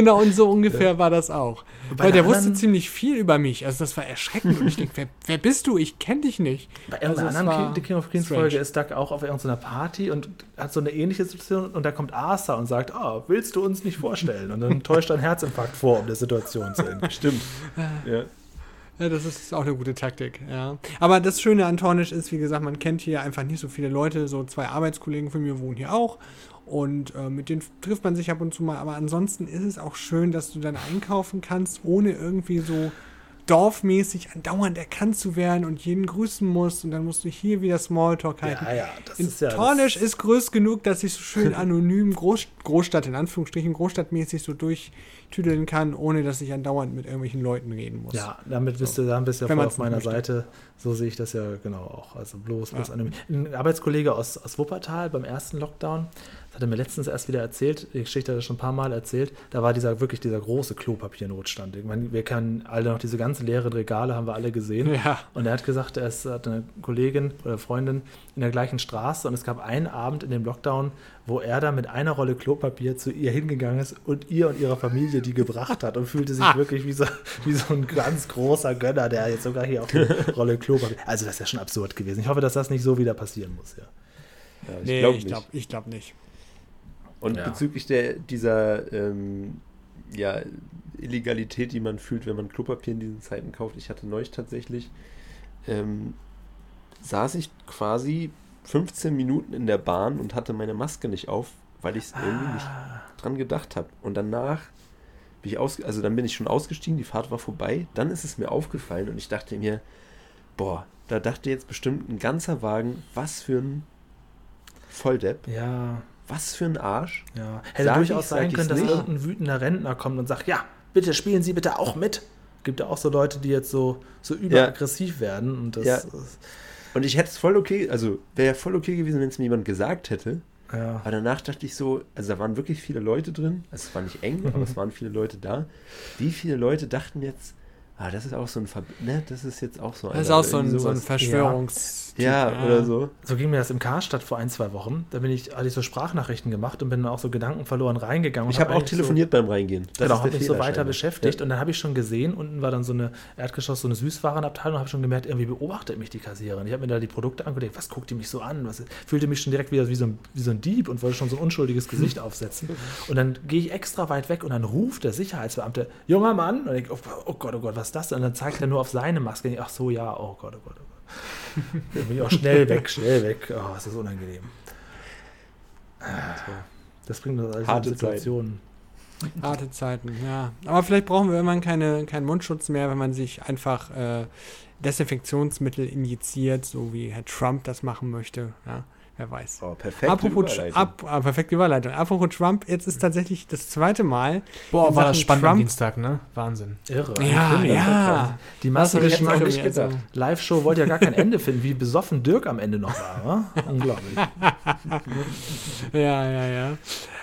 genau, und so ungefähr war das auch. Bei Weil der der wusste anderen- ziemlich viel über mich. Also das war erschreckend. Und ich denke, wer, wer bist du? Ich kenne dich nicht. Bei irgendeiner Also es anderen war King, King of Queens strange. Folge ist Duck auch auf irgendeiner Party und hat so eine ähnliche Situation und da kommt Arthur und sagt, ah, willst du uns nicht vorstellen? Und dann täuscht er einen Herzinfarkt vor, um der Situation zu entgehen. Stimmt. Ja. Ja, das ist auch eine gute Taktik, ja. Aber das Schöne an Tornisch ist, wie gesagt, man kennt hier einfach nicht so viele Leute. So zwei Arbeitskollegen von mir wohnen hier auch. Und äh, mit denen trifft man sich ab und zu mal. Aber ansonsten ist es auch schön, dass du dann einkaufen kannst, ohne irgendwie so dorfmäßig andauernd erkannt zu werden und jeden grüßen musst. Und dann musst du hier wieder Smalltalk halten. Ja, ja, das In ist ja. Tornisch ist groß genug, dass ich so schön anonym Groß, Großstadt, in Anführungsstrichen, Großstadtmäßig so durchtüdeln kann, ohne dass ich andauernd mit irgendwelchen Leuten reden muss. Ja, damit bist du, dann bist du ja voll auf meiner möchte. Seite. So sehe ich das ja genau auch. Also bloß, bloß Ja. anonym. Ein Arbeitskollege aus, aus Wuppertal beim ersten Lockdown, hat er mir letztens erst wieder erzählt, die Geschichte hat er schon ein paar Mal erzählt, da war dieser wirklich dieser große Klopapiernotstand. Ich meine, wir kennen alle noch diese ganzen leeren Regale, haben wir alle gesehen. Ja. Und er hat gesagt, er ist, hat eine Kollegin oder Freundin in der gleichen Straße und es gab einen Abend in dem Lockdown, wo er da mit einer Rolle Klopapier zu ihr hingegangen ist und ihr und ihrer Familie die gebracht hat und fühlte sich Ah. wirklich wie so, wie so ein ganz großer Gönner, der jetzt sogar hier auf eine Rolle Klopapier. Also das ist ja schon absurd gewesen. Ich hoffe, dass das nicht so wieder passieren muss. Ja. Ja, ich Nee, glaube ich nicht. glaube ich glaub nicht. Und Ja. bezüglich der, dieser ähm, ja, Illegalität, die man fühlt, wenn man Klopapier in diesen Zeiten kauft, ich hatte neulich tatsächlich, ähm, saß ich quasi 15 Minuten in der Bahn und hatte meine Maske nicht auf, weil ich es irgendwie nicht dran gedacht habe. Und danach bin ich aus, also dann bin ich schon ausgestiegen, die Fahrt war vorbei, dann ist es mir aufgefallen und ich dachte mir, boah, da dachte jetzt bestimmt ein ganzer Wagen, was für ein Volldepp, Ja, was für ein Arsch. ja. Hätte Sag durchaus ich, sein können, dass nicht? irgendein wütender Rentner kommt und sagt, ja, bitte spielen Sie bitte auch mit. Gibt ja auch so Leute, die jetzt so, so überaggressiv werden und das Ja. Und ich hätte es voll okay, also wäre voll okay gewesen, wenn es mir jemand gesagt hätte. ja. Aber danach dachte ich so, also da waren wirklich viele Leute drin. Also es war nicht eng, aber es waren viele Leute da. Wie viele Leute dachten jetzt, ah, das ist auch so ein, Ver ne, das ist jetzt auch so Das ist auch so ein, so ein. Verschwörungs... Ja, oder so. So ging mir das im Karstadt vor ein, zwei Wochen. Da bin ich, hatte ich so Sprachnachrichten gemacht und bin dann auch so gedankenverloren reingegangen. und Ich habe auch eigentlich telefoniert beim Reingehen. Das genau, habe mich so weiter beschäftigt Ja. und dann habe ich schon gesehen, unten war dann so eine Erdgeschoss, so eine Süßwarenabteilung, habe schon gemerkt, irgendwie beobachtet mich die Kassiererin. Ich habe mir da die Produkte angeguckt, was guckt die mich so an? Was, fühlte mich schon direkt wieder wie so, ein, wie so ein Dieb und wollte schon so ein unschuldiges Gesicht aufsetzen. Und dann gehe ich extra weit weg und dann ruft der Sicherheitsbeamte, junger Mann, und ich, oh, oh Gott, oh Gott, was ist das? Und dann zeigt er nur auf seine Maske. Ich, Ach so, ja, oh Gott, oh Gott, oh Gott. Dann bin ich auch schnell weg, schnell weg. Oh, ist das unangenehm. Das bringt uns alles Harte in Situationen. Harte Zeiten, ja. Aber vielleicht brauchen wir irgendwann keine, keinen Mundschutz mehr, wenn man sich einfach äh, Desinfektionsmittel injiziert, so wie Herr Trump das machen möchte. Ja, wer weiß. Oh, perfekt. Apropos, ab, ah, perfekte Überleitung. Apropos Trump, jetzt ist tatsächlich das zweite Mal. Boah, war das spannend am Trump- Dienstag, ne? Wahnsinn. Irre. Ja, ja. Die Das hab ich jetzt Massengeschmack. auch nicht gedacht. Live-Show wollte ja gar kein Ende finden, wie besoffen Dirk am Ende noch war. wa? Unglaublich. Ja, ja, ja.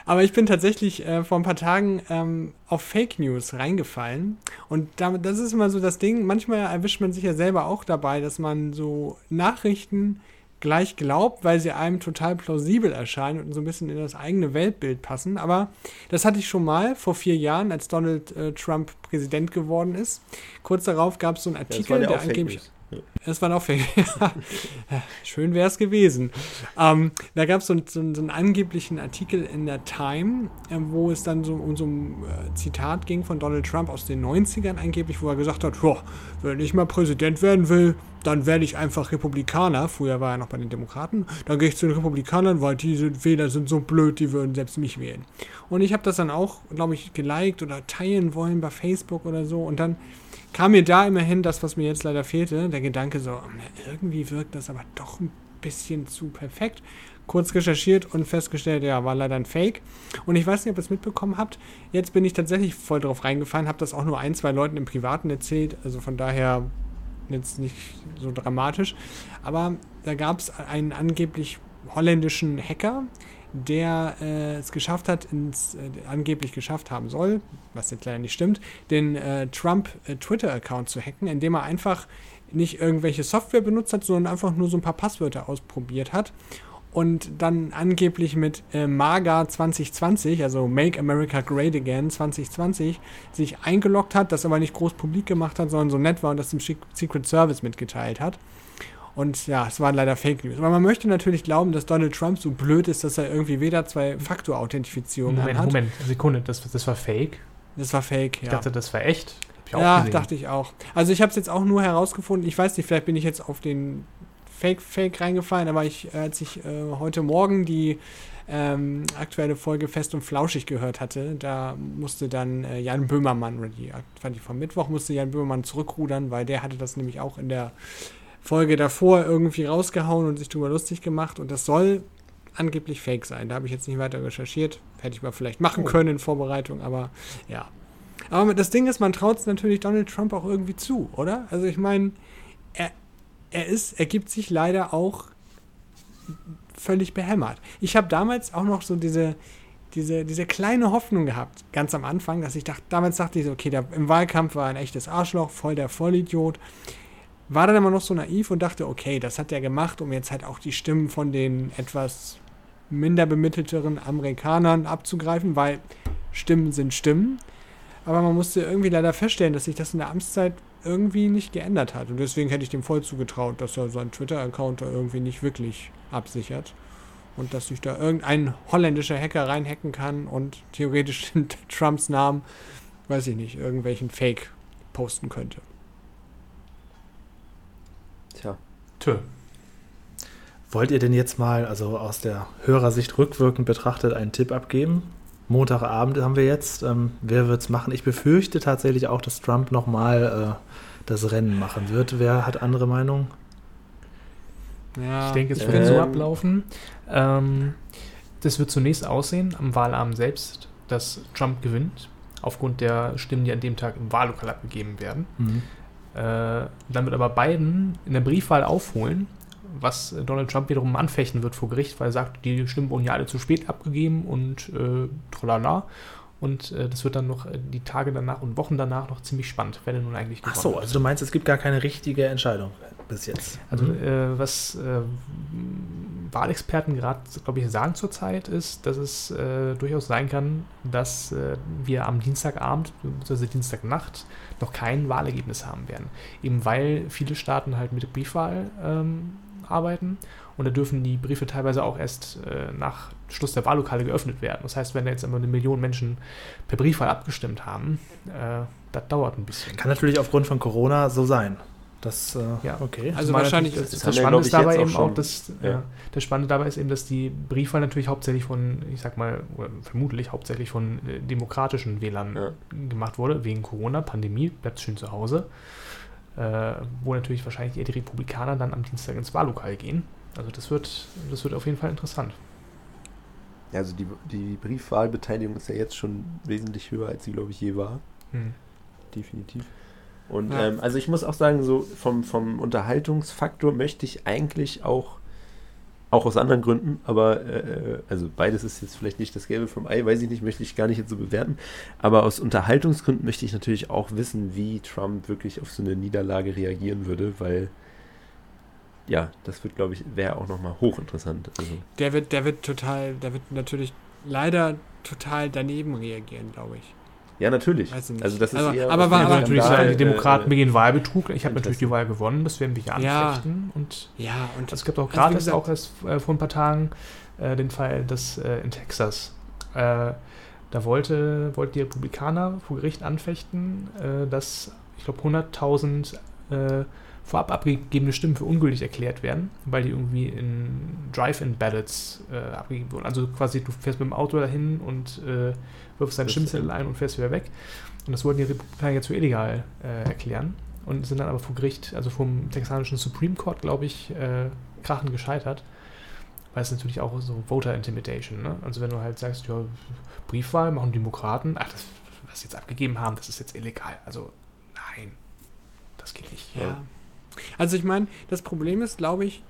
Aber ich bin tatsächlich äh, vor ein paar Tagen ähm, auf Fake News reingefallen. Und damit, das ist immer so das Ding. Manchmal erwischt man sich ja selber auch dabei, dass man so Nachrichten gleich glaubt, weil sie einem total plausibel erscheinen und so ein bisschen in das eigene Weltbild passen. Aber das hatte ich schon mal vor vier Jahren, als Donald äh, Trump Präsident geworden ist. Kurz darauf gab es so einen Artikel, ja der Fake angeblich. Es war auch Fake. Schön wäre es gewesen. Ähm, da gab so es so, einen angeblichen Artikel in der Time, äh, wo es dann so um so ein äh, Zitat ging von Donald Trump aus den 90ern angeblich, wo er gesagt hat, "Joa, wenn ich mal Präsident werden will, dann werde ich einfach Republikaner. Früher war er noch bei den Demokraten. Dann gehe ich zu den Republikanern, weil diese Wähler sind so blöd, die würden selbst mich wählen. Und ich habe das dann auch, glaube ich, geliked oder teilen wollen bei Facebook oder so. Und dann kam mir da immerhin das, was mir jetzt leider fehlte, der Gedanke so, na, irgendwie wirkt das aber doch ein bisschen zu perfekt. Kurz recherchiert und festgestellt, ja, war leider ein Fake. Und ich weiß nicht, ob ihr es mitbekommen habt. Jetzt bin ich tatsächlich voll drauf reingefallen, habe das auch nur ein, zwei Leuten im Privaten erzählt. Also von daher jetzt nicht so dramatisch. Aber da gab es einen angeblich holländischen Hacker, der äh, es geschafft hat, ins, äh, angeblich geschafft haben soll, was jetzt leider nicht stimmt, den äh, Trump-Twitter-Account zu hacken, indem er einfach nicht irgendwelche Software benutzt hat, sondern einfach nur so ein paar Passwörter ausprobiert hat und dann angeblich mit äh, MAGA 2020, also Make America Great Again 2020, sich eingeloggt hat, das aber nicht groß publik gemacht hat, sondern so nett war und das dem Secret Service mitgeteilt hat. Und ja, es waren leider Fake News. Aber man möchte natürlich glauben, dass Donald Trump so blöd ist, dass er irgendwie weder zwei Faktor-Authentifizierungen Moment, hat. Moment, Sekunde, das, das war fake. Das war Fake, Ich ja. dachte, das war echt. Ich ja, gesehen. dachte ich auch. Also ich habe es jetzt auch nur herausgefunden. Ich weiß nicht, vielleicht bin ich jetzt auf den Fake Fake reingefallen, aber ich, als ich äh, heute Morgen die ähm, aktuelle Folge Fest und Flauschig gehört hatte, da musste dann äh, Jan Böhmermann, oder die, fand ich vom Mittwoch, musste Jan Böhmermann zurückrudern, weil der hatte das nämlich auch in der Folge davor irgendwie rausgehauen und sich drüber lustig gemacht und das soll angeblich fake sein. Da habe ich jetzt nicht weiter recherchiert. Hätte ich mal vielleicht machen Oh. können in Vorbereitung, aber ja. Aber das Ding ist, man traut es natürlich Donald Trump auch irgendwie zu, oder? Also ich meine, er, er ist, er gibt sich leider auch völlig behämmert. Ich habe damals auch noch so diese, diese, diese kleine Hoffnung gehabt, ganz am Anfang, dass ich dachte, damals dachte ich so, okay, der, im Wahlkampf war ein echtes Arschloch, voll der Vollidiot. War dann immer noch so naiv und dachte, okay, das hat er gemacht, um jetzt halt auch die Stimmen von den etwas minder bemittelteren Amerikanern abzugreifen, weil Stimmen sind Stimmen. Aber man musste irgendwie leider feststellen, dass sich das in der Amtszeit irgendwie nicht geändert hat. Und deswegen hätte ich dem voll zugetraut, dass er seinen Twitter-Account da irgendwie nicht wirklich absichert. Und dass sich da irgendein holländischer Hacker reinhacken kann und theoretisch in Trumps Namen, weiß ich nicht, irgendwelchen Fake posten könnte. Tja. Tö. Wollt ihr denn jetzt mal, also aus der Hörersicht rückwirkend betrachtet, einen Tipp abgeben? Montagabend haben wir jetzt. Ähm, wer wird's machen? Ich befürchte tatsächlich auch, dass Trump nochmal äh, das Rennen machen wird. Wer hat andere Meinung? Ja, Ich denke, es Ähm. wird so ablaufen. Ähm, das wird zunächst aussehen, am Wahlabend selbst, dass Trump gewinnt, aufgrund der Stimmen, die an dem Tag im Wahllokal abgegeben werden. Äh, dann wird aber Biden in der Briefwahl aufholen, was Donald Trump wiederum anfechten wird vor Gericht, weil er sagt, die Stimmen wurden ja alle zu spät abgegeben und äh, tralala. Und äh, das wird dann noch äh, die Tage danach und Wochen danach noch ziemlich spannend, wer denn nun eigentlich Ach gewonnen so, hat. also du meinst, es gibt gar keine richtige Entscheidung bis jetzt. Also Mhm. äh, was äh, Wahlexperten gerade, glaube ich, sagen zurzeit ist, dass es äh, durchaus sein kann, dass äh, wir am Dienstagabend bzw. Dienstagnacht noch kein Wahlergebnis haben werden. Eben weil viele Staaten halt mit Briefwahl ähm, arbeiten und da dürfen die Briefe teilweise auch erst äh, nach Schluss der Wahllokale geöffnet werden. Das heißt, wenn da jetzt immer eine Million Menschen per Briefwahl abgestimmt haben, äh, das dauert ein bisschen. Kann natürlich aufgrund von Corona so sein. Das, äh, Ja. okay. Also Zumal wahrscheinlich das, das das Spannende dabei jetzt eben auch auch, schon. dass Ja. ja. das Spannende dabei ist eben, dass die Briefwahl natürlich hauptsächlich von, ich sag mal, oder vermutlich hauptsächlich von äh, demokratischen Wählern Ja. gemacht wurde, wegen Corona, Pandemie, bleibt schön zu Hause. Äh, wo natürlich wahrscheinlich eher die Republikaner dann am Dienstag ins Wahllokal gehen. Also das wird, das wird auf jeden Fall interessant. Ja, Also die, die Briefwahlbeteiligung ist ja jetzt schon wesentlich höher, als sie, glaube ich, je war. Hm. Definitiv. Und Ja. ähm, also ich muss auch sagen, so vom, vom Unterhaltungsfaktor möchte ich eigentlich auch, auch aus anderen Gründen, aber äh, also beides ist jetzt vielleicht nicht das Gelbe vom Ei, weiß ich nicht, möchte ich gar nicht jetzt so bewerten. Aber aus Unterhaltungsgründen möchte ich natürlich auch wissen, wie Trump wirklich auf so eine Niederlage reagieren würde, weil ja, das wird, glaube ich, wäre auch nochmal hochinteressant. Also, Der wird, der wird total, der wird natürlich leider total daneben reagieren, glaube ich. Ja, natürlich. Also das ist Aber- eher aber war- aber natürlich Skandal, sagen, die Demokraten äh, begehen Wahlbetrug. Ich habe natürlich die Wahl gewonnen, das werden wir hier Ja. anfechten. Und Ja, und es gibt auch Also, gerade gesagt- auch erst äh, vor ein paar Tagen äh, den Fall, dass äh, in Texas, äh, da wollte, wollten die Republikaner vor Gericht anfechten, äh, dass, ich glaube, 100.000 äh, vorab abgegebene Stimmen für ungültig erklärt werden, weil die irgendwie in Drive-In-Ballots äh, abgegeben wurden. Also quasi, du fährst mit dem Auto dahin und äh, wirfst deinen Stimmzettel ein und fährst wieder weg. Und das wollten die Republikaner jetzt für illegal äh, erklären und sind dann aber vor Gericht, also vom texanischen Supreme Court, glaube ich, äh, krachend gescheitert. Weil es natürlich auch so Voter Intimidation, ne? Also wenn du halt sagst, ja, Briefwahl machen Demokraten, ach, das, was sie jetzt abgegeben haben, das ist jetzt illegal. Also nein, das geht nicht. Ja. Also ich meine, das Problem ist, glaube ich,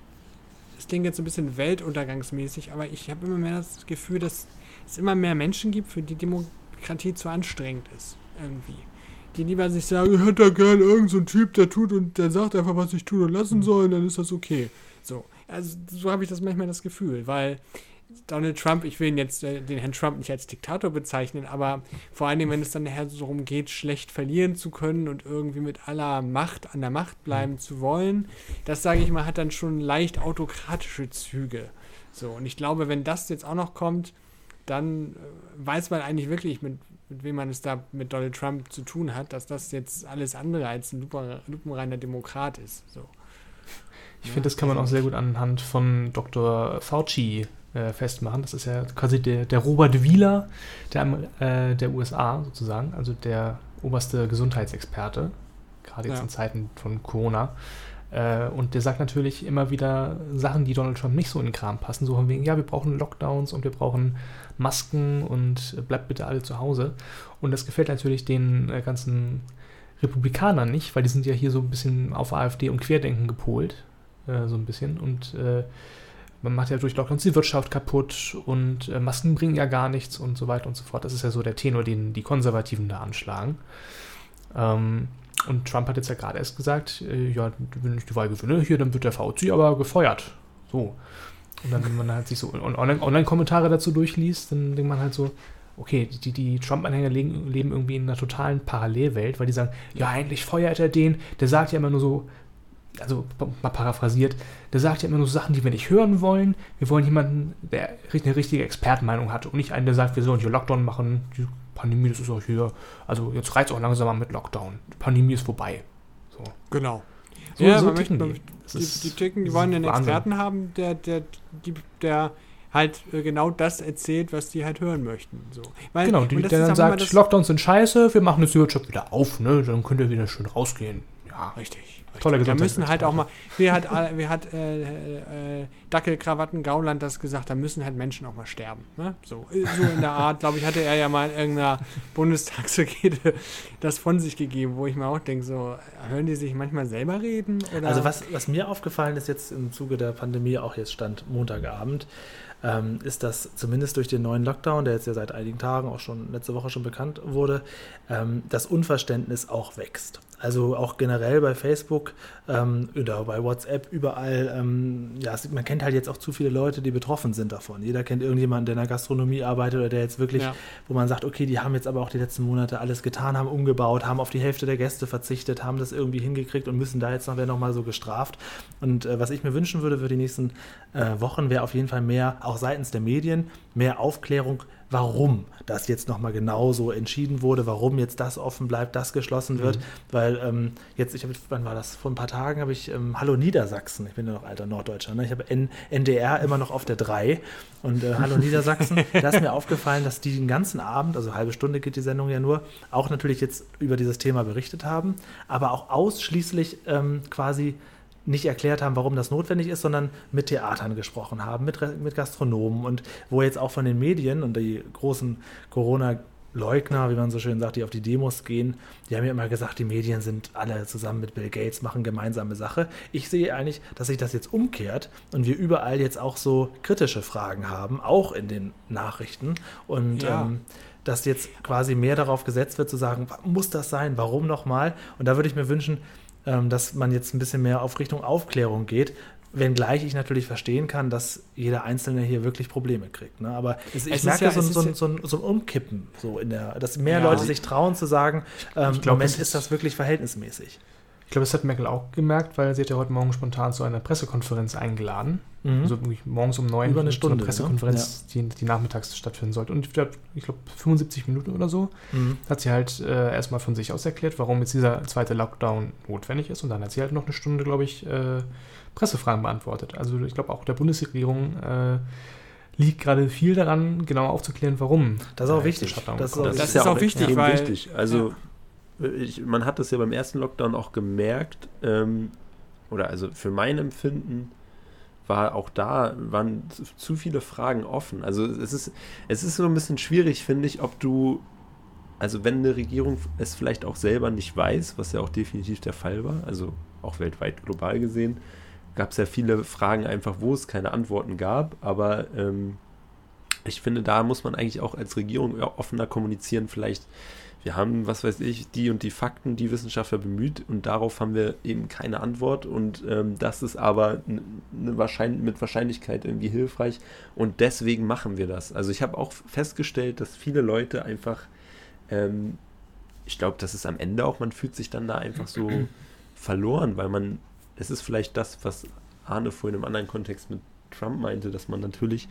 es klingt jetzt so ein bisschen weltuntergangsmäßig, aber ich habe immer mehr das Gefühl, dass es immer mehr Menschen gibt, für die Demokratie zu anstrengend ist. Irgendwie. Die lieber sich sagen, ich hätte da gern irgendeinen so einen Typ, der tut und der sagt einfach, was ich tun und lassen soll, dann ist das okay. So. Also so habe ich das manchmal das Gefühl, weil Donald Trump, ich will ihn jetzt, äh, den Herrn Trump nicht als Diktator bezeichnen, aber vor allen Dingen, wenn es dann nachher so darum geht, schlecht verlieren zu können und irgendwie mit aller Macht an der Macht bleiben zu wollen, das sage ich mal, hat dann schon leicht autokratische Züge. So, und ich glaube, wenn das jetzt auch noch kommt, dann äh, weiß man eigentlich wirklich, mit, mit wem man es da mit Donald Trump zu tun hat, dass das jetzt alles andere als ein lupen- lupenreiner Demokrat ist. So. Ich finde, das kann man auch sehr gut anhand von Dr. Fauci äh, festmachen. Das ist ja quasi der, der Robert Wieler der, äh, der USA sozusagen, also der oberste Gesundheitsexperte, gerade jetzt Ja. in Zeiten von Corona. Äh, und der sagt natürlich immer wieder Sachen, die Donald Trump nicht so in den Kram passen, so von wegen, ja, wir brauchen Lockdowns und wir brauchen Masken und bleibt bitte alle zu Hause. Und das gefällt natürlich den äh, ganzen Republikanern nicht, weil die sind ja hier so ein bisschen auf AfD und Querdenken gepolt äh, so ein bisschen. Und äh, man macht ja durch Lockdowns die Wirtschaft kaputt und äh, Masken bringen ja gar nichts und so weiter und so fort. Das ist ja so der Tenor, den die Konservativen da anschlagen. Ähm, und Trump hat jetzt ja gerade erst gesagt, äh, ja, wenn ich die Wahl gewinne, hier, dann wird der VC aber gefeuert. So. Und dann, wenn man halt sich so on- Online- Online-Kommentare dazu durchliest, dann denkt man halt so, okay, die, die Trump-Anhänger leben, irgendwie in einer totalen Parallelwelt, weil die sagen, ja, endlich feuert er den, der sagt ja immer nur so, also mal paraphrasiert, der sagt ja immer nur so Sachen, die wir nicht hören wollen. Wir wollen jemanden, der eine richtige Expertenmeinung hat und nicht einen, der sagt, wir sollen hier Lockdown machen, die Pandemie, das ist auch hier, also jetzt reizt auch langsam mal mit Lockdown. Die Pandemie ist vorbei. So, Genau. so, Ja, so man ticken möchte- die. Die, die ticken, die wollen einen Wahnsinn. Experten haben, der, der, die, der halt äh, genau das erzählt, was die halt hören möchten. So. Weil, Genau, und die, der dann sagt, Lockdowns sind scheiße, wir machen jetzt die Wirtschaft wieder auf, ne? Dann könnt ihr wieder schön rausgehen. Ja, Richtig. Toller Da müssen halt auch mal, wie hat, äh, wie hat äh, äh, Dackelkrawatten Gauland das gesagt, da müssen halt Menschen auch mal sterben. Ne? So, äh, so in der Art, glaube ich, hatte er ja mal in irgendeiner Bundestagsrede das von sich gegeben, wo ich mir auch denke, so, hören die sich manchmal selber reden? Oder? Also was, was mir aufgefallen ist jetzt im Zuge der Pandemie, auch jetzt stand Montagabend, ähm, ist, dass zumindest durch den neuen Lockdown, der jetzt ja seit einigen Tagen auch schon letzte Woche schon bekannt wurde, ähm, das Unverständnis auch wächst. Also auch generell bei Facebook ähm, oder bei WhatsApp überall, ähm, ja, man kennt halt jetzt auch zu viele Leute, die betroffen sind davon. Jeder kennt irgendjemanden, der in der Gastronomie arbeitet oder der jetzt wirklich Ja. wo man sagt, okay, die haben jetzt aber auch die letzten Monate alles getan, haben umgebaut, haben auf die Hälfte der Gäste verzichtet, haben das irgendwie hingekriegt und müssen da jetzt noch, werden noch mal so gestraft. Und äh, was ich mir wünschen würde für die nächsten äh, Wochen, wäre auf jeden Fall mehr, auch seitens der Medien, mehr Aufklärung, warum das jetzt nochmal genauso entschieden wurde, warum jetzt das offen bleibt, das geschlossen wird. Weil ähm, jetzt, ich habe, wann war das? Vor ein paar Tagen habe ich ähm, Hallo Niedersachsen, ich bin ja noch alter Norddeutscher, ne? ich habe NDR immer noch auf der 3 und äh, Hallo Niedersachsen, da ist mir aufgefallen, dass die den ganzen Abend, also halbe Stunde geht die Sendung ja nur, auch natürlich jetzt über dieses Thema berichtet haben, aber auch ausschließlich ähm, quasi nicht erklärt haben, warum das notwendig ist, sondern mit Theatern gesprochen haben, mit, mit Gastronomen und wo jetzt auch von den Medien und die großen Corona-Leugner, wie man so schön sagt, die auf die Demos gehen, die haben ja immer gesagt, die Medien sind alle zusammen mit Bill Gates, machen gemeinsame Sache. Ich sehe eigentlich, dass sich das jetzt umkehrt und wir überall jetzt auch so kritische Fragen haben, auch in den Nachrichten und Ja. ähm, dass jetzt quasi mehr darauf gesetzt wird, zu sagen, muss das sein, warum nochmal? Und da würde ich mir wünschen, dass man jetzt ein bisschen mehr auf Richtung Aufklärung geht. Wenngleich ich natürlich verstehen kann, dass jeder Einzelne hier wirklich Probleme kriegt. Ne? Aber es, ich Es merke ja- so, so, so, ein- so ein Umkippen so in der, dass mehr Ja. Leute sich trauen zu sagen, ähm, ich glaub, Moment, ist- das wirklich verhältnismäßig. Ich glaube, das hat Merkel auch gemerkt, weil sie hat ja heute Morgen spontan zu einer Pressekonferenz eingeladen. Also wirklich morgens um neun Über eine zu Stunde, ne? Pressekonferenz, die, die nachmittags stattfinden sollte. Und ich glaube, ich glaub, 75 Minuten oder so Mhm. hat sie halt äh, erstmal von sich aus erklärt, warum jetzt dieser zweite Lockdown notwendig ist. Und dann hat sie halt noch eine Stunde, glaube ich, äh, Pressefragen beantwortet. Also ich glaube, auch der Bundesregierung äh, liegt gerade viel daran, genau aufzuklären, warum. Das ist auch wichtig. Das ist auch Das ja ist auch wichtig, weil- wichtig. Also ich, man hat das ja beim ersten Lockdown auch gemerkt, ähm, oder also für mein Empfinden war auch da, waren zu, viele Fragen offen. Also es ist, es ist so ein bisschen schwierig, finde ich, ob du, also wenn eine Regierung es vielleicht auch selber nicht weiß, was ja auch definitiv der Fall war, also auch weltweit global gesehen, gab es ja viele Fragen einfach, wo es keine Antworten gab, aber ähm, ich finde, da muss man eigentlich auch als Regierung offener kommunizieren. Vielleicht, wir haben, was weiß ich, die und die Fakten, die Wissenschaftler bemüht und darauf haben wir eben keine Antwort und ähm, das ist aber wahrscheinlich, mit Wahrscheinlichkeit irgendwie hilfreich und deswegen machen wir das. Also ich habe auch festgestellt, dass viele Leute einfach, ähm, ich glaube, das ist am Ende auch, man fühlt sich dann da einfach so verloren, weil man, es ist vielleicht das, was Arne vorhin im anderen Kontext mit Trump meinte, dass man natürlich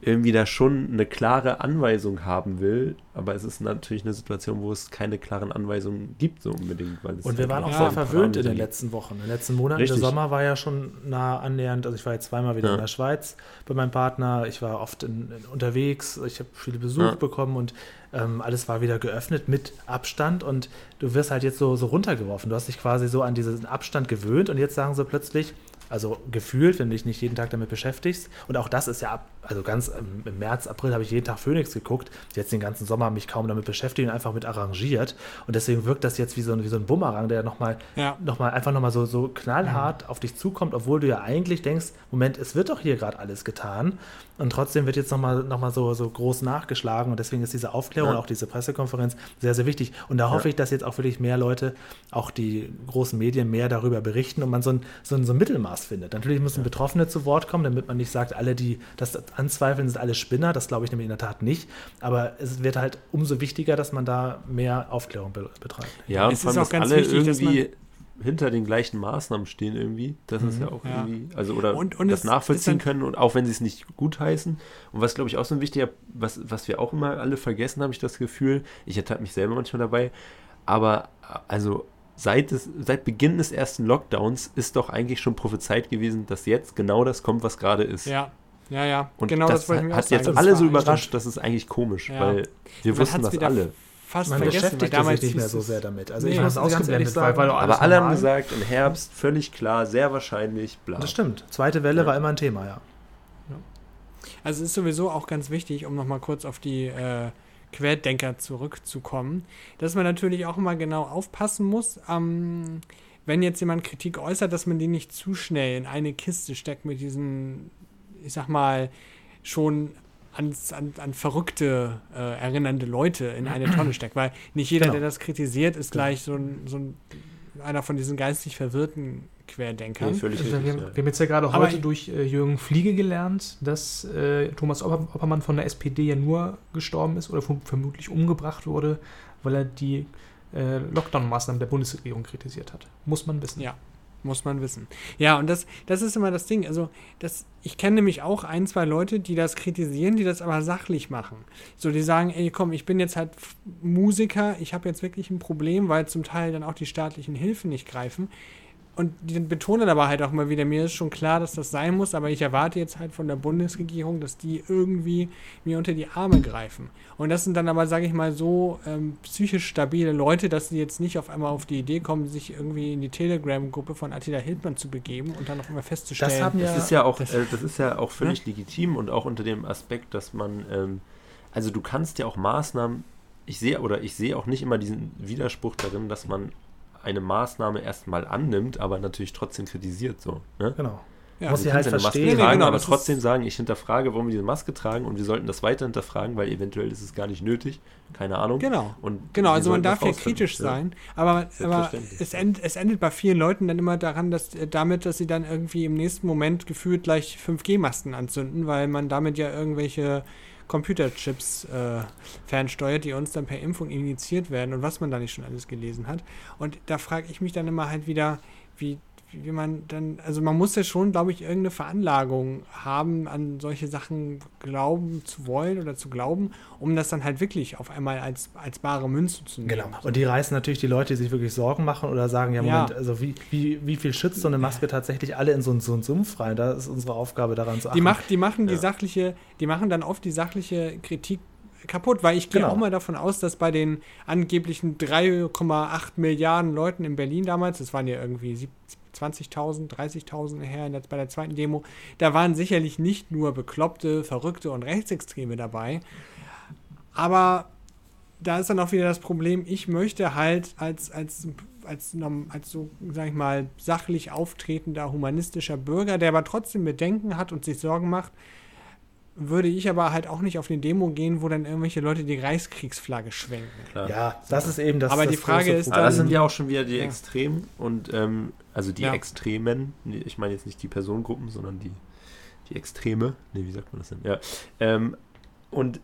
irgendwie da schon eine klare Anweisung haben will, aber es ist natürlich eine Situation, wo es keine klaren Anweisungen gibt, so unbedingt. Und wir waren auch sehr verwöhnt in den letzten Wochen. In den letzten Monaten. Richtig. Der Sommer war ja schon nah annähernd. Also ich war jetzt zweimal wieder Ja. in der Schweiz bei meinem Partner. Ich war oft in, in, unterwegs. Ich habe viele Besuch Ja. bekommen und ähm, alles war wieder geöffnet mit Abstand. Und du wirst halt jetzt so, so runtergeworfen. Du hast dich quasi so an diesen Abstand gewöhnt und jetzt sagen sie plötzlich, also gefühlt, wenn du dich nicht jeden Tag damit beschäftigst. Und auch das ist ja, ab, also ganz ähm, im März, April habe ich jeden Tag Phoenix geguckt. Jetzt den ganzen Sommer mich kaum damit beschäftigt und einfach mit arrangiert. Und deswegen wirkt das jetzt wie so ein, wie so ein Bumerang, der nochmal Ja. noch mal, einfach nochmal so, so knallhart auf dich zukommt, obwohl du ja eigentlich denkst, Moment, es wird doch hier gerade alles getan. Und trotzdem wird jetzt nochmal noch mal so, so groß nachgeschlagen. Und deswegen ist diese Aufklärung, Ja. auch diese Pressekonferenz sehr, sehr wichtig. Und da hoffe ich, dass jetzt auch wirklich mehr Leute, auch die großen Medien, mehr darüber berichten und man so ein, so ein, so ein Mittelmaß findet. Natürlich müssen Betroffene zu Wort kommen, damit man nicht sagt, alle, die das anzweifeln, sind alle Spinner. Das glaube ich nämlich in der Tat nicht. Aber es wird halt umso wichtiger, dass man da mehr Aufklärung be betreibt. Ja, und Es vor ist allem, auch dass ganz alle wichtig, dass irgendwie hinter den gleichen Maßnahmen stehen irgendwie. Das ist Mhm. ja auch Ja. irgendwie, also oder Und- und das es nachvollziehen ist können und auch wenn sie es nicht gutheißen. Und was glaube ich auch so ein wichtiger, was, was wir auch immer alle vergessen, habe ich das Gefühl, ich ertappe mich selber manchmal dabei, aber also seit, des, seit Beginn des ersten Lockdowns ist doch eigentlich schon prophezeit gewesen, dass jetzt genau das kommt, was gerade ist. Ja, ja, ja. Und genau das, das wollte ich mir hat auch jetzt sagen. alle so überrascht, das ist eigentlich komisch, Ja. weil wir Man wussten das alle. fast Man vergessen, beschäftigt damals sich nicht mehr so es- sehr damit. Also Nee, ich muss ausgeblendet, sagen, weil- weil alles Aber alle haben gesagt, im Herbst völlig klar, sehr wahrscheinlich, bla. das stimmt. Zweite Welle Ja. war immer ein Thema, ja. Also es ist sowieso auch ganz wichtig, um nochmal kurz auf die äh, Querdenker zurückzukommen, dass man natürlich auch immer genau aufpassen muss, ähm, wenn jetzt jemand Kritik äußert, dass man die nicht zu schnell in eine Kiste steckt mit diesen, ich sag mal, schon ans, an, an verrückte, äh, erinnernde Leute in eine Tonne steckt. Weil nicht jeder, Genau. der das kritisiert, ist Genau. gleich so ein, so ein einer von diesen geistig verwirrten Querdenkern. Nee, völlig Also wir, haben, wir haben jetzt ja gerade Aber heute durch äh, Jürgen Fliege gelernt, dass äh, Thomas Opper, Oppermann von der SPD ja nur gestorben ist oder verm- vermutlich umgebracht wurde, weil er die äh, Lockdown-Maßnahmen der Bundesregierung kritisiert hat. Muss man wissen. Ja, muss man wissen. Ja, und das, das ist immer das Ding. Also, das, ich kenne nämlich auch ein, zwei Leute, die das kritisieren, die das aber sachlich machen. So, die sagen, ey, komm, ich bin jetzt halt Musiker, ich habe jetzt wirklich ein Problem, weil zum Teil dann auch die staatlichen Hilfen nicht greifen. Und die betonen aber halt auch mal wieder, mir ist schon klar, dass das sein muss, aber ich erwarte jetzt halt von der Bundesregierung, dass die irgendwie mir unter die Arme greifen. Und das sind dann aber, sage ich mal, so ähm, psychisch stabile Leute, dass sie jetzt nicht auf einmal auf die Idee kommen, sich irgendwie in die Telegram-Gruppe von Attila Hildmann zu begeben und dann noch immer festzustellen. Das haben ja, Das ist ja auch, das- äh, das ist ja auch völlig legitim und auch unter dem Aspekt, dass man, ähm, also du kannst ja auch Maßnahmen, ich sehe oder ich sehe auch nicht immer diesen Widerspruch darin, dass man eine Maßnahme erstmal annimmt, aber natürlich trotzdem kritisiert so. Ne? genau. Ja, muss sie halt eine Maske verstehen. Nee, nee, tragen, genau, aber trotzdem sagen, ich hinterfrage, warum wir diese Maske tragen und wir sollten das weiter hinterfragen, weil eventuell ist es gar nicht nötig. Keine Ahnung. Genau. Und Genau, also man darf ja kritisch Ja. sein, aber, aber es, end, es endet bei vielen Leuten dann immer daran, dass äh, damit, dass sie dann irgendwie im nächsten Moment gefühlt gleich 5G-Masten anzünden, weil man damit ja irgendwelche Computerchips äh, fernsteuert, die uns dann per Impfung injiziert werden und was man da nicht schon alles gelesen hat. Und da frage ich mich dann immer halt wieder, wie, wie man dann, also man muss ja schon, glaube ich, irgendeine Veranlagung haben, an solche Sachen glauben zu wollen oder zu glauben, um das dann halt wirklich auf einmal als, als bare Münze zu nehmen. Genau. Und die reißen natürlich die Leute, die sich wirklich Sorgen machen oder sagen, ja, Ja. Moment, also wie, wie, wie viel schützt so eine Maske tatsächlich alle in so, einen- so einen Sumpf rein? Da ist unsere Aufgabe daran zu achten. Die, macht, die machen die Ja. sachliche, die machen dann oft die sachliche Kritik kaputt, weil ich gehe Genau. auch mal davon aus, dass bei den angeblichen 3,8 Milliarden Leuten in Berlin damals, das waren ja irgendwie sieb- 20.000, 30.000 her bei der zweiten Demo, da waren sicherlich nicht nur Bekloppte, Verrückte und Rechtsextreme dabei, aber da ist dann auch wieder das Problem, ich möchte halt als, als, als, als so, sag ich mal, sachlich auftretender, humanistischer Bürger, der aber trotzdem Bedenken hat und sich Sorgen macht, würde ich aber halt auch nicht auf eine Demo gehen, wo dann irgendwelche Leute die Reichskriegsflagge schwenken. Klar. Ja, das ist eben das. Aber das die Frage große ist Aber das dann- sind ja auch schon wieder die Ja. Extremen und ähm, also die Ja. Extremen. Ich meine jetzt nicht die Personengruppen, sondern die, die Extreme. Nee, wie sagt man das denn? Ja. Ähm, und,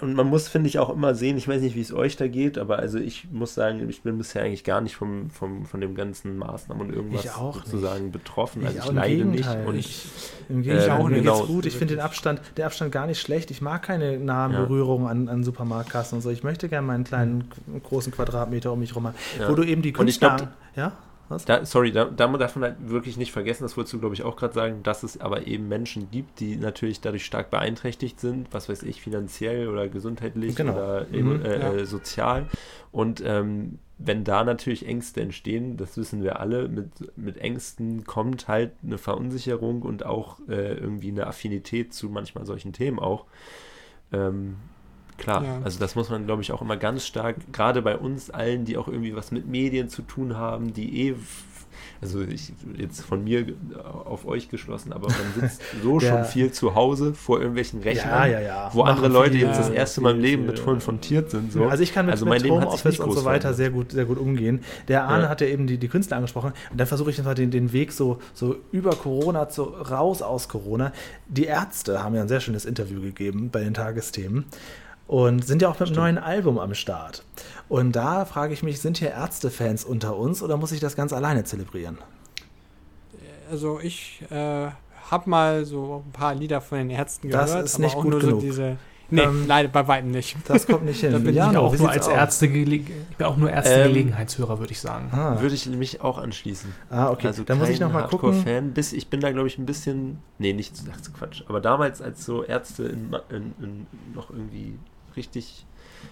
und man muss, finde ich, auch immer sehen, ich weiß nicht, wie es euch da geht, aber also ich muss sagen, ich bin bisher eigentlich gar nicht vom, vom, von dem ganzen Maßnahmen und irgendwas Ich auch sozusagen betroffen. Also Ich ich, auch, im leide nicht. Gegenteil. Und Ich- Im Gegenteil, Äh, mir genau. geht's gut. Ich finde den Abstand, der Abstand gar nicht schlecht. Ich mag keine nahen Ja. Berührungen an, an Supermarktkassen und so. Ich möchte gerne meinen kleinen großen Quadratmeter um mich rum haben, Ja. wo du eben die ich Künstler, ja, was? Da, sorry, da, da darf man halt wirklich nicht vergessen, das wolltest du, glaube ich, auch gerade sagen, dass es aber eben Menschen gibt, die natürlich dadurch stark beeinträchtigt sind, was weiß ich, finanziell oder gesundheitlich Genau. oder Mhm. äh, Ja. äh, sozial. Und ähm, wenn da natürlich Ängste entstehen, das wissen wir alle, mit, mit Ängsten kommt halt eine Verunsicherung und auch äh, irgendwie eine Affinität zu manchmal solchen Themen auch. Ähm, klar, Ja. also das muss man, glaube ich, auch immer ganz stark, gerade bei uns allen, die auch irgendwie was mit Medien zu tun haben, die eh, also ich jetzt von mir auf euch geschlossen, aber man sitzt so Der- schon viel zu Hause vor irgendwelchen Rechnern, ja, ja, ja. wo andere Machen Leute viel, jetzt das erste Mal im Leben mit konfrontiert sind. So. Also ich kann mit, Also mit Homeoffice und so weiter sehr gut, sehr gut umgehen. Der Arne Ja. hat ja eben die, die Künstler angesprochen und dann versuche ich einfach den, den Weg so, so über Corona zu, raus aus Corona. Die Ärzte haben ja ein sehr schönes Interview gegeben bei den Tagesthemen und sind ja auch mit einem neuen Album am Start. Und da frage ich mich, sind hier Ärztefans unter uns oder muss ich das ganz alleine zelebrieren? Also ich äh, habe mal so ein paar Lieder von den Ärzten Das gehört, ist aber nicht auch gut nur genug. so diese. Nee, Ähm, leider bei weitem nicht. Das kommt nicht hin. Da bin ich Jano, auch nur als? Ärzte ich bin auch nur Ähm, Ärzte-Gelegenheitshörer, würde ich sagen. Ah, Würde ich mich auch anschließen. ah okay. Also dann muss ich kein noch mal gucken. Hardcore-Fan. Bis ich bin da, glaube ich, ein bisschen. Nee, nicht ach, so Quatsch. Aber damals, als so Ärzte in, in, in noch irgendwie richtig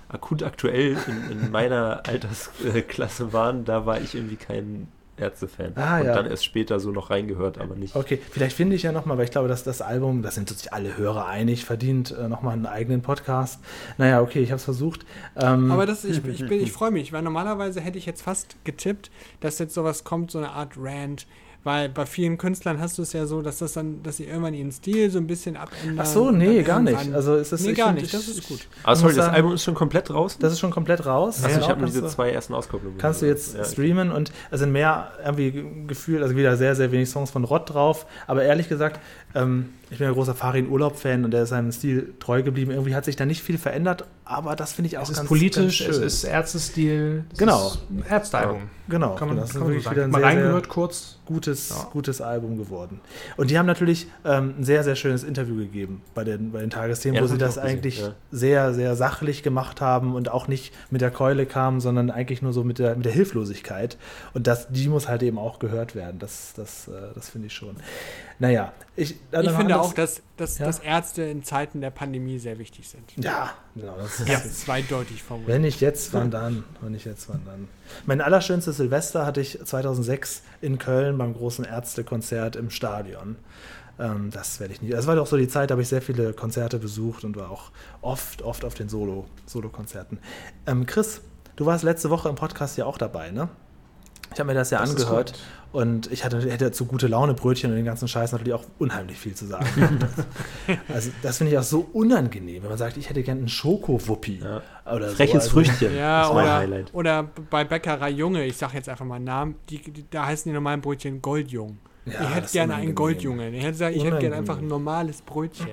akut aktuell in, in meiner Altersklasse waren, da war ich irgendwie kein Ärzte-Fan. Ah, Und ja. dann erst später so noch reingehört, aber nicht. Okay, vielleicht finde ich ja nochmal, weil ich glaube, dass das Album, da sind sich alle Hörer einig, verdient äh, nochmal einen eigenen Podcast. Naja, okay, ich habe es versucht. Ähm, Aber das, ich, ich, bin- ich freue mich, weil normalerweise hätte ich jetzt fast getippt, dass jetzt sowas kommt, so eine Art Rant. Weil bei vielen Künstlern hast du es ja so, dass das dann, dass sie irgendwann ihren Stil so ein bisschen abändern. ach so, nee, gar nicht. Also es ist, nee, ich gar find, nicht, das ich- ist gut. Aber Ich sorry, das Album ist schon komplett draußen. Das ist schon komplett raus. Achso, ich Genau, habe nur diese du- zwei ersten Auskopplungen. Kannst du jetzt Ja, okay. streamen und es sind mehr irgendwie gefühlt, also wieder sehr, sehr wenig Songs von Rott drauf. Aber ehrlich gesagt, ähm, ich bin ja großer Farin Urlaub-Fan und der ist seinem Stil treu geblieben. Irgendwie hat sich da nicht viel verändert, aber das finde ich auch Es ist ganz politisch, ganz es schön. ist Ärztestil. es Genau. ist ein Ärztealbum. Genau, Kann man, das kann ist so wirklich wieder ein Mal sehr, sehr reingehört kurz. gutes, Ja. gutes Album geworden. Und die haben natürlich ähm, ein sehr, sehr schönes Interview gegeben bei den, bei den Tagesthemen, Ja, wo sie das gesehen, eigentlich ja. sehr, sehr sachlich gemacht haben und auch nicht mit der Keule kamen, sondern eigentlich nur so mit der, mit der Hilflosigkeit. Und das, die muss halt eben auch gehört werden. Das, das, äh, das finde ich schon. Naja, ich, dann Ich finde anders- auch, dass, dass, Ja. dass Ärzte in Zeiten der Pandemie sehr wichtig sind. Ja, genau. Das ist, Das ist zweideutig formuliert. Wenn nicht jetzt, wann dann? Wenn nicht jetzt, wann dann? Mein allerschönstes Silvester hatte ich 2006 in Köln beim großen Ärztekonzert im Stadion. Ähm, das werde ich nicht. Das war doch so die Zeit, da habe ich sehr viele Konzerte besucht und war auch oft, oft auf den Solo, Solo-Konzerten. Ähm, Chris, du warst letzte Woche im Podcast ja auch dabei, ne? Ich habe mir das ja Das ist angehört gut. Und ich hatte, hätte zu gute Laune Brötchen und den ganzen Scheiß natürlich auch unheimlich viel zu sagen. also das finde ich auch so unangenehm, wenn man sagt, ich hätte gerne einen Schokowuppi. Ja. Oder Freches so. Also, Früchtchen. Ja, das ist mein oder, Highlight. oder bei Bäckerei Junge, ich sag jetzt einfach mal einen Namen, die, die, da heißen die normalen Brötchen Goldjung. Ja, ich hätte gerne einen Goldjungen. Ich hätte gesagt, ich hätte gerne einfach ein normales Brötchen.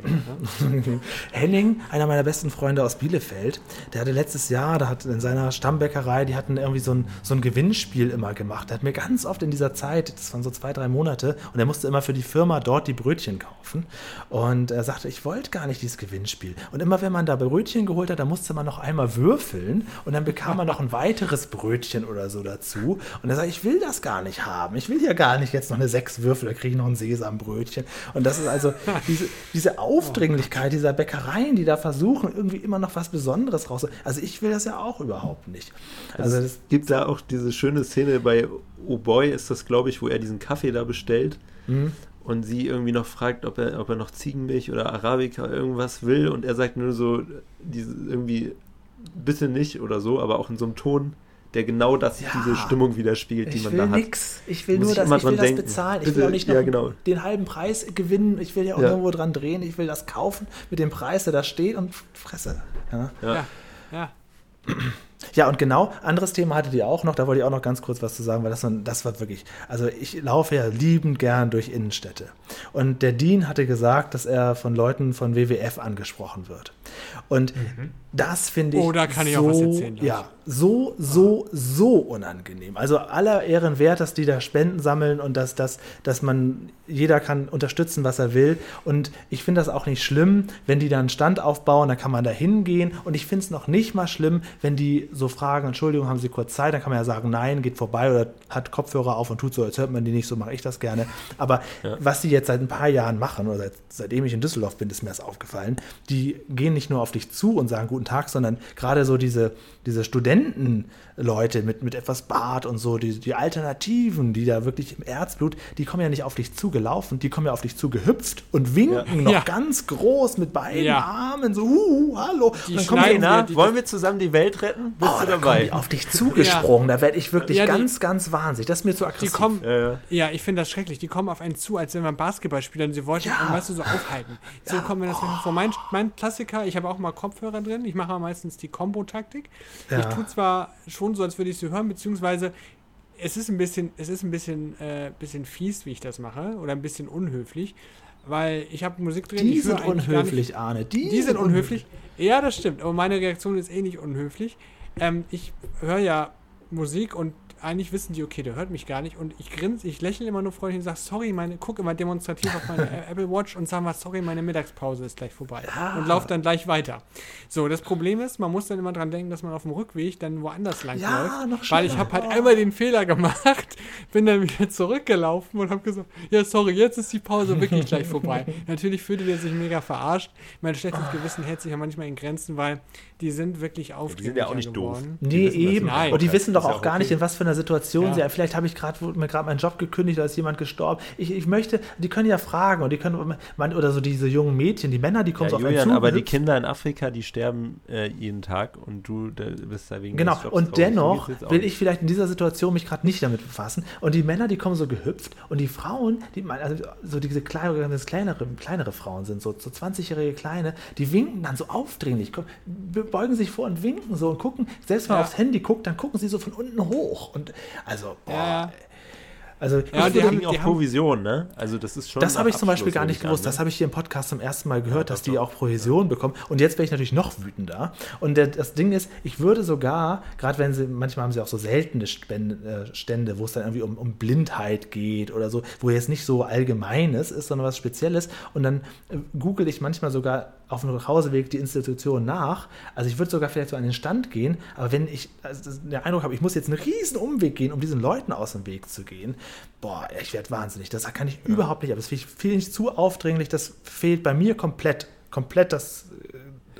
ne? Henning, einer meiner besten Freunde aus Bielefeld, der hatte letztes Jahr, da hat in seiner Stammbäckerei, die hatten irgendwie so ein, so ein Gewinnspiel immer gemacht. Der hat mir ganz oft in dieser Zeit, das waren so zwei, drei Monate, und er musste immer für die Firma dort die Brötchen kaufen. Und er sagte, ich wollte gar nicht dieses Gewinnspiel. Und immer wenn man da Brötchen geholt hat, dann musste man noch einmal würfeln und dann bekam man noch ein weiteres Brötchen oder so dazu. Und er sagt, ich will das gar nicht haben. Ich will hier gar nicht jetzt noch eine sechs Würfel, da kriege ich noch ein Sesambrötchen. Und das ist also diese, diese Aufdringlichkeit dieser Bäckereien, die da versuchen, irgendwie immer noch was Besonderes raus. Also ich will das ja auch überhaupt nicht. Also Also es gibt da auch diese schöne Szene bei Oh Boy, ist das, glaube ich, wo er diesen Kaffee da bestellt hm? und sie irgendwie noch fragt, ob er, ob er noch Ziegenmilch oder Arabica irgendwas will und er sagt nur so, diese, irgendwie, bitte nicht oder so, aber auch in so einem Ton, der genau das, Ja. diese Stimmung widerspiegelt, die man da hat. nix. Ich will Muss nur, ich dass ich will das denken. bezahlen. Ich Bitte, will auch nicht noch ja, genau. den halben Preis gewinnen. Ich will ja auch Ja. irgendwo dran drehen. Ich will das kaufen mit dem Preis, der da steht und fresse. Ja. Ja. Ja, ja. Und genau, anderes Thema hattet ihr auch noch, da wollte ich auch noch ganz kurz was zu sagen, weil das, war- das war wirklich, also ich laufe ja liebend gern durch Innenstädte. Und der Dean hatte gesagt, dass er von Leuten von WWF angesprochen wird. Und das finde ich Oh, da kann ich so, auch was erzählen gleich. Ja, so, so, so unangenehm. Also aller Ehren wert, dass die da Spenden sammeln und dass, dass, dass man, jeder kann unterstützen, was er will. Und ich finde das auch nicht schlimm, wenn die da einen Stand aufbauen, dann kann man da hingehen. Und ich finde es noch nicht mal schlimm, wenn die so fragen, Entschuldigung, haben Sie kurz Zeit? Dann kann man ja sagen, nein, geht vorbei oder hat Kopfhörer auf und tut so, als hört man die nicht, so mache ich das gerne. Aber Ja. was die jetzt seit ein paar Jahren machen, oder seit, seitdem ich in Düsseldorf bin, ist mir das aufgefallen, die gehen nicht nur auf dich zu und sagen guten Tag, sondern gerade so diese, diese Studentenleute mit, mit etwas Bart und so, die, die Alternativen, die da wirklich im Erzblut, die kommen ja nicht auf dich zugelaufen, die kommen ja auf dich zugehüpft und winken Ja. noch Ja. ganz groß mit beiden Ja. Armen, so, uh, hallo. Die und dann kommen die, Na, die- wollen wir zusammen die Welt retten? Bist oh, du dabei? die auf dich zugesprungen, da werde ich wirklich Ja, die- ganz, ganz wahnsinnig. Das ist mir zu Die aggressiv. kommen, Ja, ich finde das schrecklich. Die kommen auf einen zu, als wenn man Basketball spielt und sie wollten, Ja. einen, weißt du, so aufhalten. So kommen wir das manchmal vor. Mein, mein Klassiker, ich habe auch mal Kopfhörer drin. Ich mache meistens die Kombo-Taktik. Ja. Ich tue zwar schon so, als würde ich sie hören, beziehungsweise es ist ein bisschen, es ist ein bisschen, äh, bisschen fies, wie ich das mache, oder ein bisschen unhöflich, weil ich habe Musik drin. die sind gar nicht- unhöflich, Arne. Die, Die sind unhöflich. Ja, das stimmt. Aber meine Reaktion ist eh nicht unhöflich. Ähm, ich höre ja Musik und eigentlich wissen die, okay, der hört mich gar nicht. Und ich grinse, ich lächle immer nur freundlich und sage, sorry, meine, guck immer demonstrativ auf meine Apple Watch und sage mal, sorry, meine Mittagspause ist gleich vorbei. Ja. Und laufe dann gleich weiter. So, das Problem ist, man muss dann immer dran denken, dass man auf dem Rückweg dann woanders lang Ja, läuft. Weil ich habe halt Oh. einmal den Fehler gemacht, bin dann wieder zurückgelaufen und habe gesagt, ja, sorry, jetzt ist die Pause wirklich gleich vorbei. Natürlich fühlte der sich mega verarscht. Mein schlechtes Gewissen hält sich ja manchmal in Grenzen, weil die sind wirklich aufdringlicher sind ja auch nicht doof. geworden. Nee, Die wissen, eben. machen. Und die wissen doch ja auch gar okay. nicht, in was für einer Situation Ja. sie. Vielleicht habe ich gerade gerade meinen Job gekündigt, da ist jemand gestorben. Ich, ich möchte, die können ja fragen und die können man, oder so diese jungen Mädchen, die Männer, die kommen Ja, so auf einen Julian, zu. aber die. Kinder in Afrika, die sterben äh, jeden Tag und du bist da wegen Genau, und dennoch will ich vielleicht in dieser Situation mich gerade nicht damit befassen. Und die Männer, die kommen so gehüpft und die Frauen, die also so diese kleinere, kleinere, kleinere Frauen sind, so, so 20-jährige Kleine, die winken dann so aufdringlich, beugen sich vor und winken so und gucken, selbst wenn man Ja. aufs Handy guckt, dann gucken sie so von unten hoch. Und also, boah, Ja, ja. also Ja, die Die haben- auch haben- Provision, ne? Also das ist schon. das habe ich zum Beispiel gar nicht gewusst. ne? Das habe ich hier im Podcast zum ersten Mal gehört, dass doch, die auch Provision bekommen. Und jetzt wäre ich natürlich noch wütender. Und der, das Ding ist, ich würde sogar, gerade wenn sie, manchmal haben sie auch so seltene äh, Stände, wo es dann irgendwie um, um Blindheit geht oder so, wo jetzt nicht so Allgemeines ist, sondern was Spezielles. Und dann äh, google ich manchmal sogar auf dem Nachhauseweg die Institution nach. Also ich würde sogar vielleicht so an den Stand gehen, aber wenn ich also den Eindruck habe, ich muss jetzt einen riesen Umweg gehen, um diesen Leuten aus dem Weg zu gehen, boah, ich werde wahnsinnig. Das kann ich überhaupt nicht. Aber das finde ich zu aufdringlich. Das fehlt bei mir komplett. Komplett das. äh,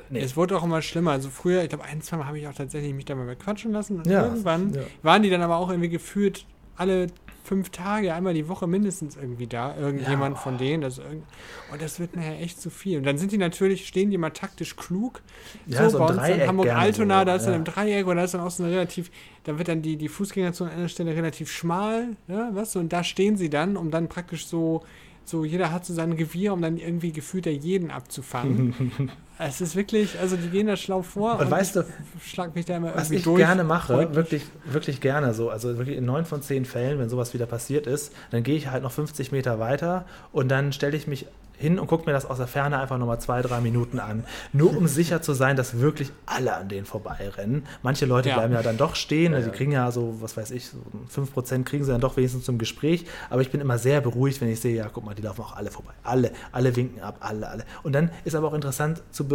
Nee. Es wurde auch immer schlimmer. Also früher, ich glaube, ein, zwei Mal habe ich auch tatsächlich mich da mal bequatschen lassen. Und Ja, irgendwann ja. waren die dann aber auch irgendwie gefühlt alle fünf Tage, einmal die Woche mindestens irgendwie da, irgendjemand Ja. von denen. Das, irgend- und das wird nachher echt zu viel. Und dann sind die natürlich, stehen die mal taktisch klug. Ja, so ein bei uns in Hamburg-Altona, so, da ist dann ja. im Dreieck und da ist dann auch so eine relativ, da wird dann die, die Fußgängerzone an einer Stelle relativ schmal, ja, weißt du, und da stehen sie dann, um dann praktisch so, so jeder hat so sein Revier, um dann irgendwie gefühlt der jeden abzufangen. es ist wirklich, also die gehen da schlau vor Und weißt du, schlag mich da immer Was ich durch. gerne mache, wirklich, wirklich gerne so, also wirklich in neun von zehn Fällen, wenn sowas wieder passiert ist, dann gehe ich halt noch 50 Meter weiter und dann stelle ich mich hin und gucke mir das aus der Ferne einfach nochmal zwei, drei Minuten an. Nur um sicher zu sein, dass wirklich alle an denen vorbeirennen. Manche Leute Ja. bleiben ja dann doch stehen, also die kriegen ja so, was weiß ich, so 5% kriegen sie dann doch wenigstens zum Gespräch. Aber ich bin immer sehr beruhigt, wenn ich sehe, ja, guck mal, die laufen auch alle vorbei. Alle, alle winken ab, alle, alle. Und dann ist aber auch interessant zu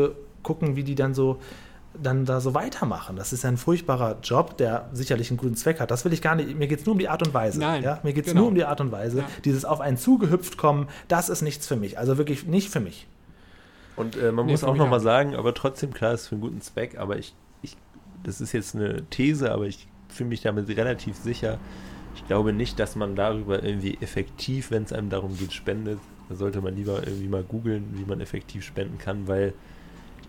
gucken, wie die dann so dann da so weitermachen. Das ist ja ein furchtbarer Job, der sicherlich einen guten Zweck hat. Das will ich gar nicht. Mir geht es nur um die Art und Weise. Nein, ja? Mir geht es genau. nur um die Art und Weise. Ja. Dieses auf einen zugehüpft kommen, das ist nichts für mich. Also wirklich nicht für mich. Und äh, man Nee, muss auch nochmal sagen, aber trotzdem, klar, ist für einen guten Zweck, aber ich, ich, das ist jetzt eine These, aber ich fühle mich damit relativ sicher. Ich glaube nicht, dass man darüber irgendwie effektiv, wenn es einem darum geht, spendet. Da sollte man lieber irgendwie mal googeln, wie man effektiv spenden kann, weil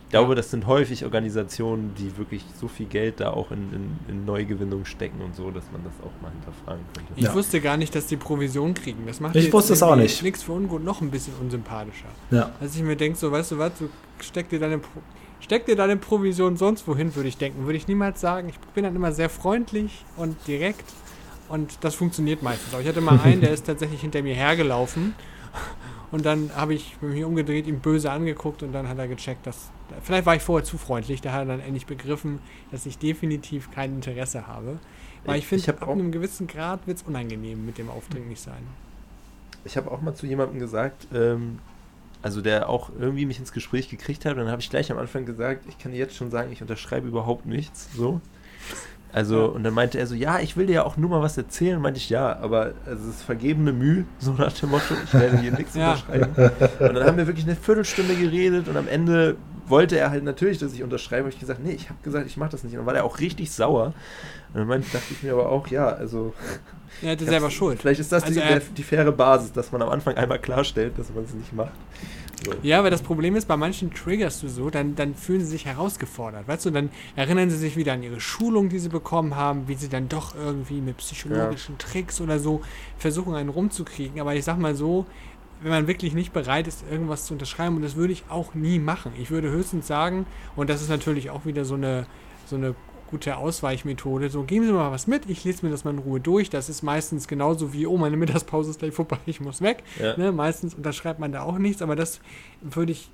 glaube, das sind häufig Organisationen, die wirklich so viel Geld da auch in, in, in Neugewinnung stecken und so, dass man das auch mal hinterfragen könnte. Ich Ja. wusste gar nicht, dass die Provision kriegen. Das macht Ich wusste es auch nicht. Nichts für ungut, noch ein bisschen unsympathischer. Ja. Als ich mir denke, so, weißt du was, du steck dir deine, Pro steck dir deine Provision sonst wohin, würde ich denken. Würde ich niemals sagen. Ich bin dann immer sehr freundlich und direkt. Und das funktioniert meistens. Aber ich hatte mal einen, der ist tatsächlich hinter mir hergelaufen. Und dann habe ich mich umgedreht, ihm böse angeguckt und dann hat er gecheckt, dass. Vielleicht war ich vorher zu freundlich, da hat er dann endlich begriffen, dass ich definitiv kein Interesse habe. Weil ich finde, ab einem gewissen Grad wird es unangenehm mit dem aufdringlich sein. Ich habe auch mal zu jemandem gesagt, ähm, also der auch irgendwie mich ins Gespräch gekriegt hat, und dann habe ich gleich am Anfang gesagt, ich kann jetzt schon sagen, ich unterschreibe überhaupt nichts, so. Also, Ja. und dann meinte er so, ja, ich will dir ja auch nur mal was erzählen. Und meinte ich, ja, aber es ist vergebene Mühe, so nach dem Motto, ich werde hier nichts Ja. unterschreiben. Und dann haben wir wirklich eine Viertelstunde geredet und am Ende wollte er halt natürlich, dass ich unterschreibe. Habe ich gesagt, nee, ich habe gesagt, ich mache das nicht. Und dann war er auch richtig sauer. Und dann meinte, dachte ich mir aber auch, ja, also Er hätte selber schuld. Vielleicht ist das Also die, er- der, die faire Basis, dass man am Anfang einmal klarstellt, dass man es nicht macht. So. Ja, aber das Problem ist, bei manchen triggerst du so, dann, dann fühlen sie sich herausgefordert. Weißt du, dann erinnern sie sich wieder an ihre Schulung, die sie bekommen haben, wie sie dann doch irgendwie mit psychologischen Tricks oder so versuchen, einen rumzukriegen. Aber ich sag mal so, wenn man wirklich nicht bereit ist, irgendwas zu unterschreiben, und das würde ich auch nie machen. Ich würde höchstens sagen, und das ist natürlich auch wieder so eine, so eine gute Ausweichmethode, so geben Sie mal was mit, ich lese mir das mal in Ruhe durch. Das ist meistens genauso wie, oh, meine Mittagspause ist gleich vorbei, ich muss weg. Ja. Ne, meistens unterschreibt man da auch nichts, aber das würde ich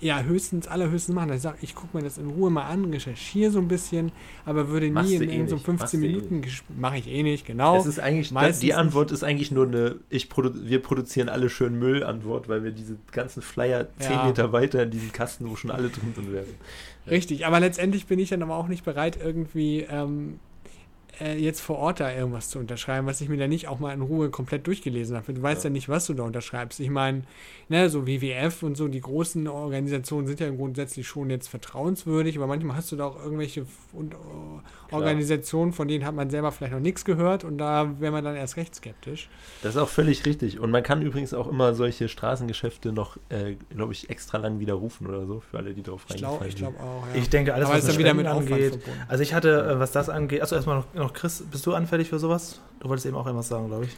ja höchstens, allerhöchstens machen. Ich sage, ich gucke mir das in Ruhe mal an, recherchiere so ein bisschen, aber würde Machst nie du in eh nicht, 15 machst eh Minuten mache ich eh nicht, genau. Es ist eigentlich, meistens die Antwort ist eigentlich nur eine, ich produ wir produzieren alle schön Müll-Antwort, weil wir diese ganzen Flyer 10 Ja. Meter weiter in diesem Kasten, wo schon alle drin sind, werden. Richtig, aber letztendlich bin ich dann aber auch nicht bereit, irgendwie ähm, äh, jetzt vor Ort da irgendwas zu unterschreiben, was ich mir dann nicht auch mal in Ruhe komplett durchgelesen habe. Du weißt ja, Ja. nicht, was du da unterschreibst. Ich meine, ne, so WWF und so, die großen Organisationen sind ja grundsätzlich schon jetzt vertrauenswürdig, aber manchmal hast du da auch irgendwelche und, äh, Organisationen, von denen hat man selber vielleicht noch nichts gehört und da wäre man dann erst recht skeptisch. Das ist auch völlig richtig. Und man kann übrigens auch immer solche Straßengeschäfte noch, äh, glaube ich, extra lang widerrufen oder so, für alle, die drauf Ich glaube reingefallen ich sind. glaub auch, ja. Ich denke, alles, aber was ist dann wieder mit Aufwand angeht. verbunden. Also ich hatte, äh, was das angeht, achso, erstmal noch, noch Chris, bist du anfällig für sowas? Du wolltest eben auch irgendwas sagen, glaube ich.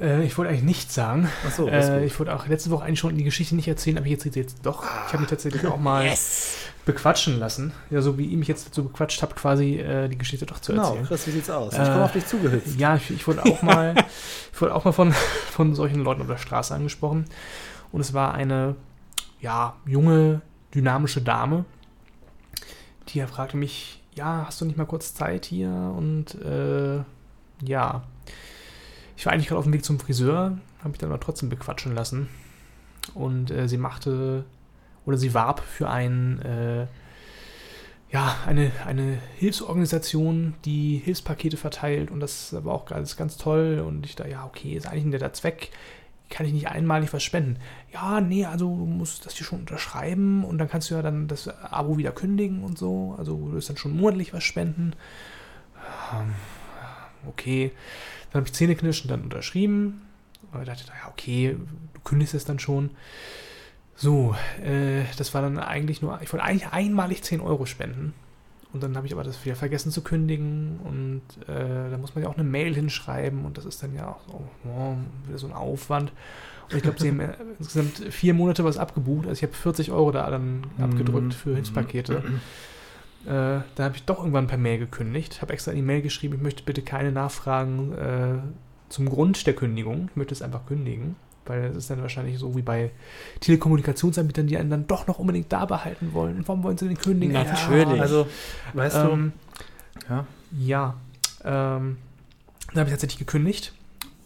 Äh, ich wollte eigentlich nichts sagen. Achso, äh, ich wollte auch letzte Woche eigentlich schon die Geschichte nicht erzählen, aber jetzt jetzt doch. Ich habe mich tatsächlich auch mal Yes! bequatschen lassen. Ja, so wie ihr mich jetzt dazu bequatscht habt, quasi äh, die Geschichte doch zu Genau, erzählen. Chris, wie sieht's aus? Äh, ich komme auf dich zugehüpft. Ja, ich, ich wurde auch mal, ich wurde auch mal von, von solchen Leuten auf der Straße angesprochen. Und es war eine, ja, junge, dynamische Dame, die fragte mich, ja, hast du nicht mal kurz Zeit hier? Und äh, ja, ich war eigentlich gerade auf dem Weg zum Friseur, habe mich dann aber trotzdem bequatschen lassen. Und äh, sie machte, oder sie warb für ein, äh, ja, eine, eine Hilfsorganisation, die Hilfspakete verteilt und das war auch alles ganz toll und ich da, ja, okay, ist eigentlich ein netter Zweck, kann ich nicht einmalig was spenden? Ja, nee, also du musst das hier schon unterschreiben und dann kannst du ja dann das Abo wieder kündigen und so, also du wirst dann schon monatlich was spenden. Ähm, Okay, Dann habe ich zähneknirschend dann unterschrieben. Und dachte, ja, okay, du kündigst es dann schon. So, äh, das war dann eigentlich nur, ich wollte eigentlich einmalig 10 Euro spenden. Und dann habe ich aber das wieder vergessen zu kündigen. Und äh, da muss man ja auch eine Mail hinschreiben. Und das ist dann ja auch so, oh, wieder so ein Aufwand. Und ich glaube, sie haben äh, insgesamt vier Monate was abgebucht. Also ich habe 40 Euro da dann abgedrückt für Hilfspakete. Äh, da habe ich doch irgendwann per Mail gekündigt. Habe extra in die Mail geschrieben, ich möchte bitte keine Nachfragen äh, zum Grund der Kündigung. Ich möchte es einfach kündigen. Weil es ist dann wahrscheinlich so wie bei Telekommunikationsanbietern, die einen dann doch noch unbedingt da behalten wollen. Und warum wollen sie den kündigen? Natürlich. Also, weißt Ähm, du, ja. ja. Ähm, dann habe ich tatsächlich gekündigt.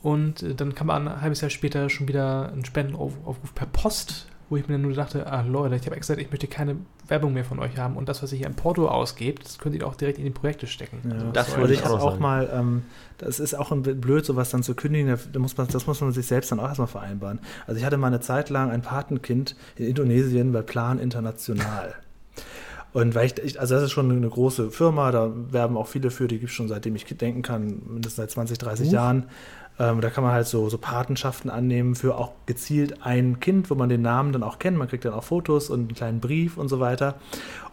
Und äh, dann kam ein halbes Jahr später schon wieder ein Spendenaufruf per Post, wo ich mir dann nur dachte, ah Leute, ich habe extra gesagt, ich möchte keine Werbung mehr von euch haben und das, was ihr hier in Porto ausgebt, das könnt ihr auch direkt in die Projekte stecken. Ja, Das das wollte wollte ich auch auch, mal, ähm, das ist auch ein bisschen blöd, sowas dann zu kündigen, da, muss man, das muss man sich selbst dann auch erstmal vereinbaren. Also ich hatte mal eine Zeit lang ein Patenkind in Indonesien bei Plan International. Und weil ich, ich, also das ist schon eine große Firma, da werben auch viele für, die gibt es schon seitdem ich denken kann, mindestens seit 20, 30 Huch. Jahren. Ähm, da kann man halt so, so Patenschaften annehmen für auch gezielt ein Kind, wo man den Namen dann auch kennt. Man kriegt dann auch Fotos und einen kleinen Brief und so weiter.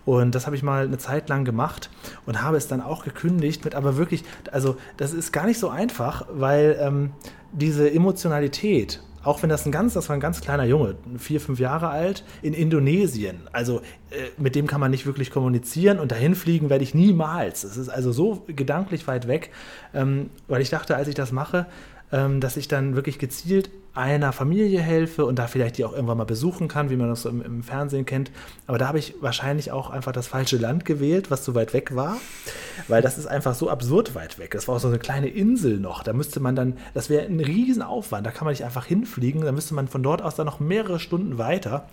Und das habe ich mal eine Zeit lang gemacht und habe es dann auch gekündigt mit, aber wirklich, also das ist gar nicht so einfach, weil ähm, diese Emotionalität, auch wenn das ein ganz, das war ein ganz kleiner Junge, vier, fünf Jahre alt, in Indonesien. Also äh, mit dem kann man nicht wirklich kommunizieren und dahin fliegen werde ich niemals. Es ist also so gedanklich weit weg, ähm, weil ich dachte, als ich das mache, ähm, dass ich dann wirklich gezielt einer Familie helfe und da vielleicht die auch irgendwann mal besuchen kann, wie man das so im, im Fernsehen kennt. Aber da habe ich wahrscheinlich auch einfach das falsche Land gewählt, was so weit weg war, weil das ist einfach so absurd weit weg. Das war auch so eine kleine Insel noch. Da müsste man dann, das wäre ein Riesenaufwand. Da kann man nicht einfach hinfliegen. Da müsste man von dort aus dann noch mehrere Stunden weiter.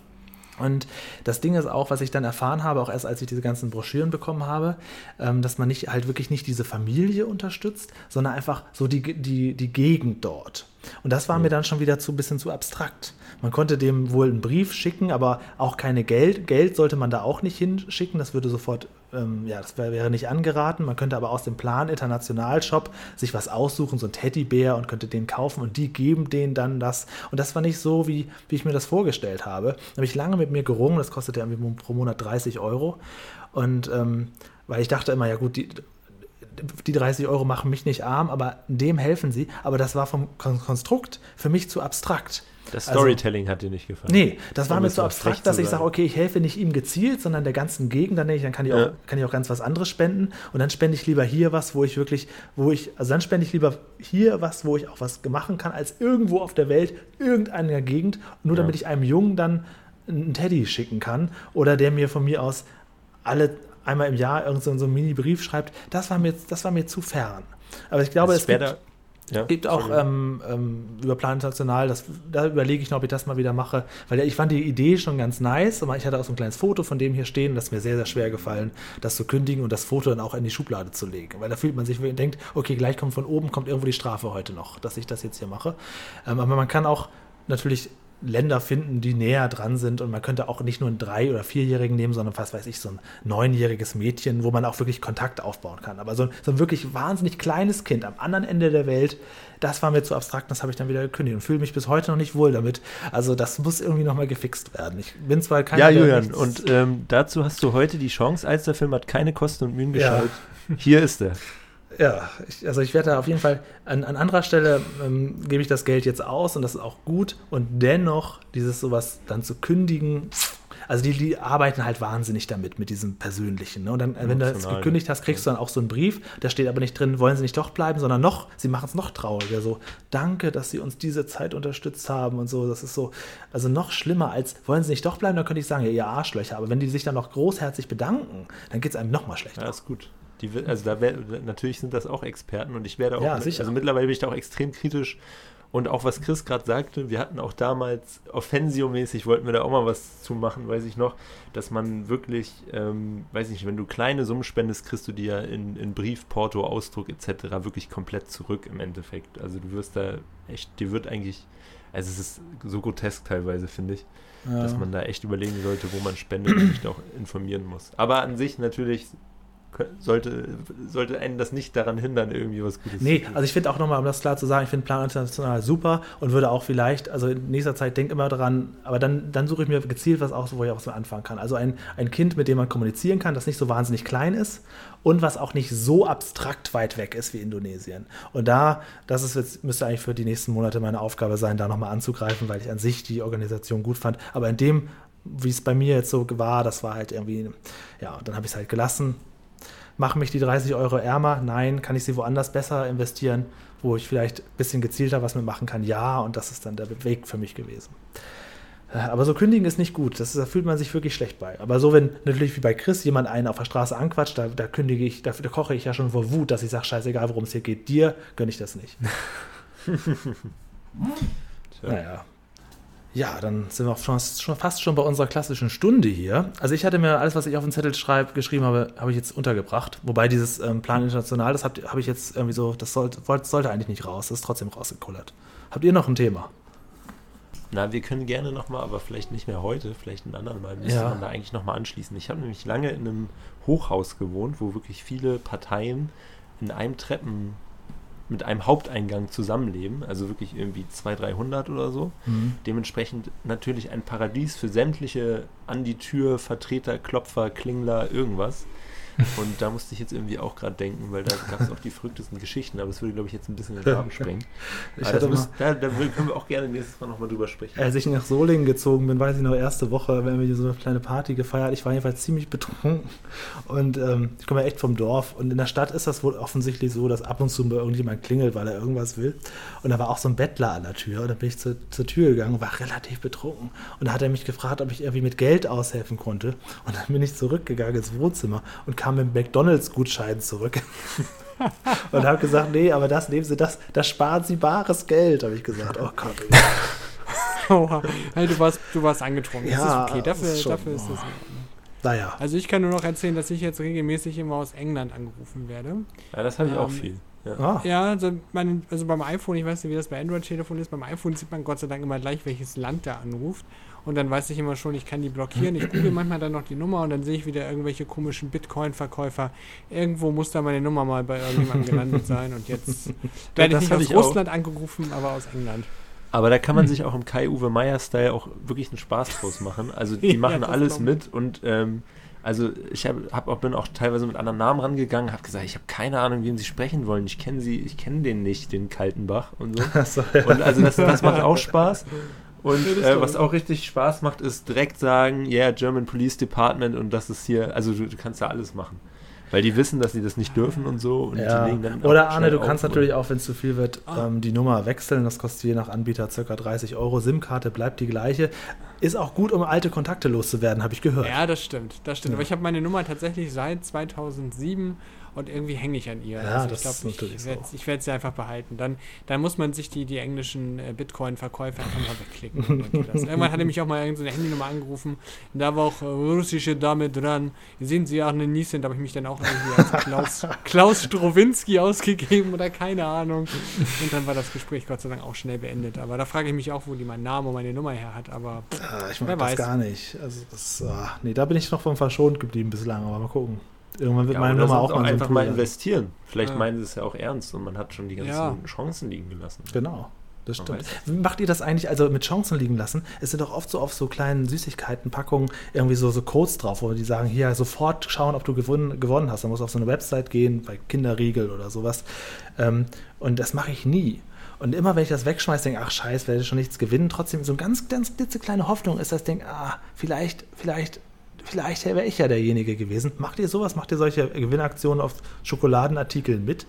Und das Ding ist auch, was ich dann erfahren habe, auch erst als ich diese ganzen Broschüren bekommen habe, ähm, dass man nicht halt wirklich nicht diese Familie unterstützt, sondern einfach so die, die, die Gegend dort. Und das war mir dann schon wieder zu ein bisschen zu abstrakt. Man konnte dem wohl einen Brief schicken, aber auch keine Geld. Geld sollte man da auch nicht hinschicken. Das würde sofort, ähm, ja, das wär, wäre nicht angeraten. Man könnte aber aus dem Plan International Shop sich was aussuchen, so ein Teddybär und könnte den kaufen und die geben denen dann das. Und das war nicht so, wie, wie ich mir das vorgestellt habe. Da habe ich lange mit mir gerungen. Das kostet ja irgendwie pro Monat 30 Euro. Und ähm, weil ich dachte immer, ja gut, die, die 30 Euro machen mich nicht arm, aber dem helfen sie. Aber das war vom Kon Konstrukt für mich zu abstrakt. Das Also- Storytelling hat dir nicht gefallen. Nee, das war Um mir so abstrakt, dass ich sage, okay, ich helfe nicht ihm gezielt, sondern der ganzen Gegend. Dann dann kann ich, auch, Ja. kann ich auch ganz was anderes spenden. Und dann spende ich lieber hier was, wo ich wirklich, wo ich, also dann spende ich lieber hier was, wo ich auch was machen kann, als irgendwo auf der Welt, irgendeiner Gegend, nur Ja. damit ich einem Jungen dann einen Teddy schicken kann oder der mir von mir aus alle einmal im Jahr irgend so so einen Mini-Brief schreibt. Das war mir, das war mir zu fern. Aber ich glaube, es gibt, ja, gibt auch ähm, ähm, über Plan International, das, da überlege ich noch, ob ich das mal wieder mache, weil ich fand die Idee schon ganz nice. Und ich hatte auch so ein kleines Foto von dem hier stehen, das ist mir sehr, sehr schwer gefallen, das zu kündigen und das Foto dann auch in die Schublade zu legen. Weil da fühlt man sich, wenn man denkt, okay, gleich kommt von oben, kommt irgendwo die Strafe heute noch, dass ich das jetzt hier mache. Ähm, aber man kann auch natürlich Länder finden, die näher dran sind und man könnte auch nicht nur einen drei- oder vierjährigen nehmen, sondern was weiß ich, so ein neunjähriges Mädchen, wo man auch wirklich Kontakt aufbauen kann. Aber so ein, so ein wirklich wahnsinnig kleines Kind am anderen Ende der Welt, das war mir zu abstrakt, das habe ich dann wieder gekündigt und fühle mich bis heute noch nicht wohl damit. Also das muss irgendwie nochmal gefixt werden. Ich bin zwar keiner, Ja, der Julian, und ähm, dazu hast du heute die Chance. Alsterfilm hat keine Kosten und Mühen Ja. geschaut. Hier ist er. Ja, ich, also ich werde da auf jeden Fall an, an anderer Stelle ähm, gebe ich das Geld jetzt aus und das ist auch gut. Und dennoch, dieses sowas dann zu kündigen, also die, die arbeiten halt wahnsinnig damit, mit diesem Persönlichen. Ne? Und dann, wenn du das Emotional, gekündigt hast, kriegst du dann auch so einen Brief, da steht aber nicht drin, wollen sie nicht doch bleiben, sondern noch, sie machen es noch trauriger. So, danke, dass sie uns diese Zeit unterstützt haben und so. Das ist so, also noch schlimmer als, wollen sie nicht doch bleiben, dann könnte ich sagen, ja, ihr Arschlöcher. Aber wenn die sich dann noch großherzig bedanken, dann geht es einem noch mal schlechter. Ja, ist gut. Die, also da wär, natürlich sind das auch Experten und ich werde auch, Ja, mit- sicher. also mittlerweile bin ich da auch extrem kritisch und auch was Chris gerade sagte, wir hatten auch damals Offensio-mäßig, wollten wir da auch mal was zu machen, weiß ich noch, dass man wirklich, ähm, weiß nicht, wenn du kleine Summen spendest, kriegst du die ja in, in Brief, Porto, Ausdruck etc. wirklich komplett zurück im Endeffekt. Also du wirst da echt, dir wird eigentlich, also es ist so grotesk teilweise, finde ich dass man da echt überlegen sollte, wo man spendet und sich da auch informieren muss. Aber an sich natürlich sollte, sollte einen das nicht daran hindern, irgendwie was Gutes Nee, zu tun. also ich finde auch nochmal, um das klar zu sagen, ich finde Plan International super und würde auch vielleicht, also in nächster Zeit denk immer dran, aber dann, dann suche ich mir gezielt was aus, wo ich auch so anfangen kann. Also ein, ein Kind, mit dem man kommunizieren kann, das nicht so wahnsinnig klein ist und was auch nicht so abstrakt weit weg ist wie Indonesien. Und da, das ist jetzt, müsste eigentlich für die nächsten Monate meine Aufgabe sein, da nochmal anzugreifen, weil ich an sich die Organisation gut fand. Aber in dem, wie es bei mir jetzt so war, das war halt irgendwie, ja, dann habe ich es halt gelassen. Machen mich die 30 Euro ärmer? Nein. Kann ich sie woanders besser investieren, wo ich vielleicht ein bisschen gezielter was mitmachen kann? Ja, und das ist dann der Weg für mich gewesen. Äh, Aber so kündigen ist nicht gut. Das, ist- da fühlt man sich wirklich schlecht bei. Aber so, wenn natürlich wie bei Chris jemand einen auf der Straße anquatscht, da, da kündige ich, da, da koche ich ja schon vor Wut, dass ich sage, scheißegal, worum es hier geht. Dir gönne ich das nicht. Naja. Ja, dann sind wir auch schon, schon fast schon bei unserer klassischen Stunde hier. Also ich hatte mir alles, was ich auf den Zettel schreib, geschrieben habe, habe ich jetzt untergebracht. Wobei dieses ähm, Plan International, das habe hab ich jetzt irgendwie so, das sollte, sollte eigentlich nicht raus, das ist trotzdem rausgekullert. Habt ihr noch ein Thema? Na, wir können gerne nochmal, aber vielleicht nicht mehr heute, vielleicht ein anderen Mal, müsste Ja. man da eigentlich nochmal anschließen. Ich habe nämlich lange in einem Hochhaus gewohnt, wo wirklich viele Parteien in einem Treppen mit einem Haupteingang zusammenleben, also wirklich irgendwie 200, 300 oder so. Dementsprechend natürlich ein Paradies für sämtliche an die Tür Vertreter, Klopfer, Klingler, irgendwas. Und da musste ich jetzt irgendwie auch gerade denken, weil da gab es auch die verrücktesten Geschichten, aber es würde, glaube ich, jetzt ein bisschen den Rahmen sprengen. Müsst, da, da können wir auch gerne nächstes Mal nochmal drüber sprechen. als ich nach Solingen gezogen bin, weiß ich noch, erste Woche, wir so eine kleine Party gefeiert. Ich war jedenfalls ziemlich betrunken und ähm, ich komme ja echt vom Dorf. Und in der Stadt ist das wohl offensichtlich so, dass ab und zu mal irgendjemand klingelt, weil er irgendwas will. Und da war auch so ein Bettler an der Tür. Und dann bin ich zur, zur Tür gegangen und war relativ betrunken. Und da hat er mich gefragt, ob ich irgendwie mit Geld aushelfen konnte. Und dann bin ich zurückgegangen ins Wohnzimmer und kam mit McDonalds-Gutschein zurück. und habe gesagt, nee, aber das nehmen Sie, das, das sparen Sie bares Geld, habe ich gesagt. Oh Gott. Oha. Hey, du, warst, du warst angetrunken. Ja, das ist okay. Dafür, ist schon- dafür ist das. Naja. Also ich kann nur noch erzählen, dass ich jetzt regelmäßig immer aus England angerufen werde. Ja, das habe ich auch Ähm, viel. Ja. Ah. Ja, also, mein, also beim iPhone, ich weiß nicht, wie das bei Android-Telefon ist, beim iPhone sieht man Gott sei Dank immer gleich, welches Land da anruft. Und dann weiß ich immer schon, ich kann die blockieren. Ich google manchmal dann noch die Nummer und dann sehe ich wieder irgendwelche komischen Bitcoin-Verkäufer. Irgendwo muss da meine Nummer mal bei irgendjemandem gelandet sein. Und jetzt werde das ich nicht aus ich auch. Russland angerufen, aber aus England. Aber da kann man sich auch im Kai-Uwe Meier-Style auch wirklich einen Spaß draus machen. Also die Ja, machen das alles mit und ähm, also ich hab, hab auch, bin auch teilweise mit anderen Namen rangegangen, habe gesagt, ich habe keine Ahnung, wem sie sprechen wollen. Ich kenne sie, ich kenne den nicht, den Kaltenbach und so. Achso, ja. Und also das, das macht auch Spaß. Und Ja, äh, was auch richtig Spaß macht, ist direkt sagen, yeah, German Police Department und das ist hier, also du, du kannst da alles machen. Weil die wissen, dass sie das nicht dürfen und so. Und Ja. die legen dann Oder Arne, du kannst natürlich auch, wenn es zu viel wird, Ah. ähm, die Nummer wechseln. Das kostet je nach Anbieter ca. 30 Euro. SIM-Karte bleibt die gleiche. Ist auch gut, um alte Kontakte loszuwerden, habe ich gehört. Ja, das stimmt. Das stimmt. Ja. Aber ich habe meine Nummer tatsächlich seit 2007 und irgendwie hänge ich an ihr. Ja, also das ich glaube, ich, werd, werde sie einfach behalten. Dann, dann muss man sich die, die englischen äh, Bitcoin-Verkäufer einfach mal wegklicken. Irgendwann hatte mich auch mal irgendeine Handynummer angerufen. Da war auch äh, russische Dame dran. Sehen Sie auch eine Niesen, da habe ich mich dann auch irgendwie als Klaus, Klaus Strowinski ausgegeben oder keine Ahnung. Und dann war das Gespräch Gott sei Dank auch schnell beendet. Aber da frage ich mich auch, wo die meinen Namen und meine Nummer her hat. Aber Ich Wer mag das weiß. gar nicht. Also das, ah, nee, da bin ich noch vom verschont geblieben bislang, aber mal gucken. Irgendwann wird Ja, meine Nummer sonst auch mal so ein einfach mal investieren. Vielleicht Ja. meinen sie es ja auch ernst und man hat schon die ganzen Ja. Chancen liegen gelassen. Genau. Das stimmt. weiß Macht ihr das eigentlich, also mit Chancen liegen lassen? Es sind doch oft so auf so kleinen Süßigkeitenpackungen irgendwie so, so Codes drauf, wo die sagen, hier sofort schauen, ob du gewonnen, gewonnen hast. Dann musst du auf so eine Website gehen, bei Kinderriegel oder sowas. Ähm, und das mache ich nie. Und immer wenn ich das wegschmeiße, denke ich, ach scheiße, werde ich schon nichts gewinnen. Trotzdem so eine ganz, ganz klitzekleine Hoffnung ist das Ding, ah, vielleicht, vielleicht, vielleicht wäre ich ja derjenige gewesen. Macht ihr sowas? Macht ihr solche Gewinnaktionen auf Schokoladenartikeln mit?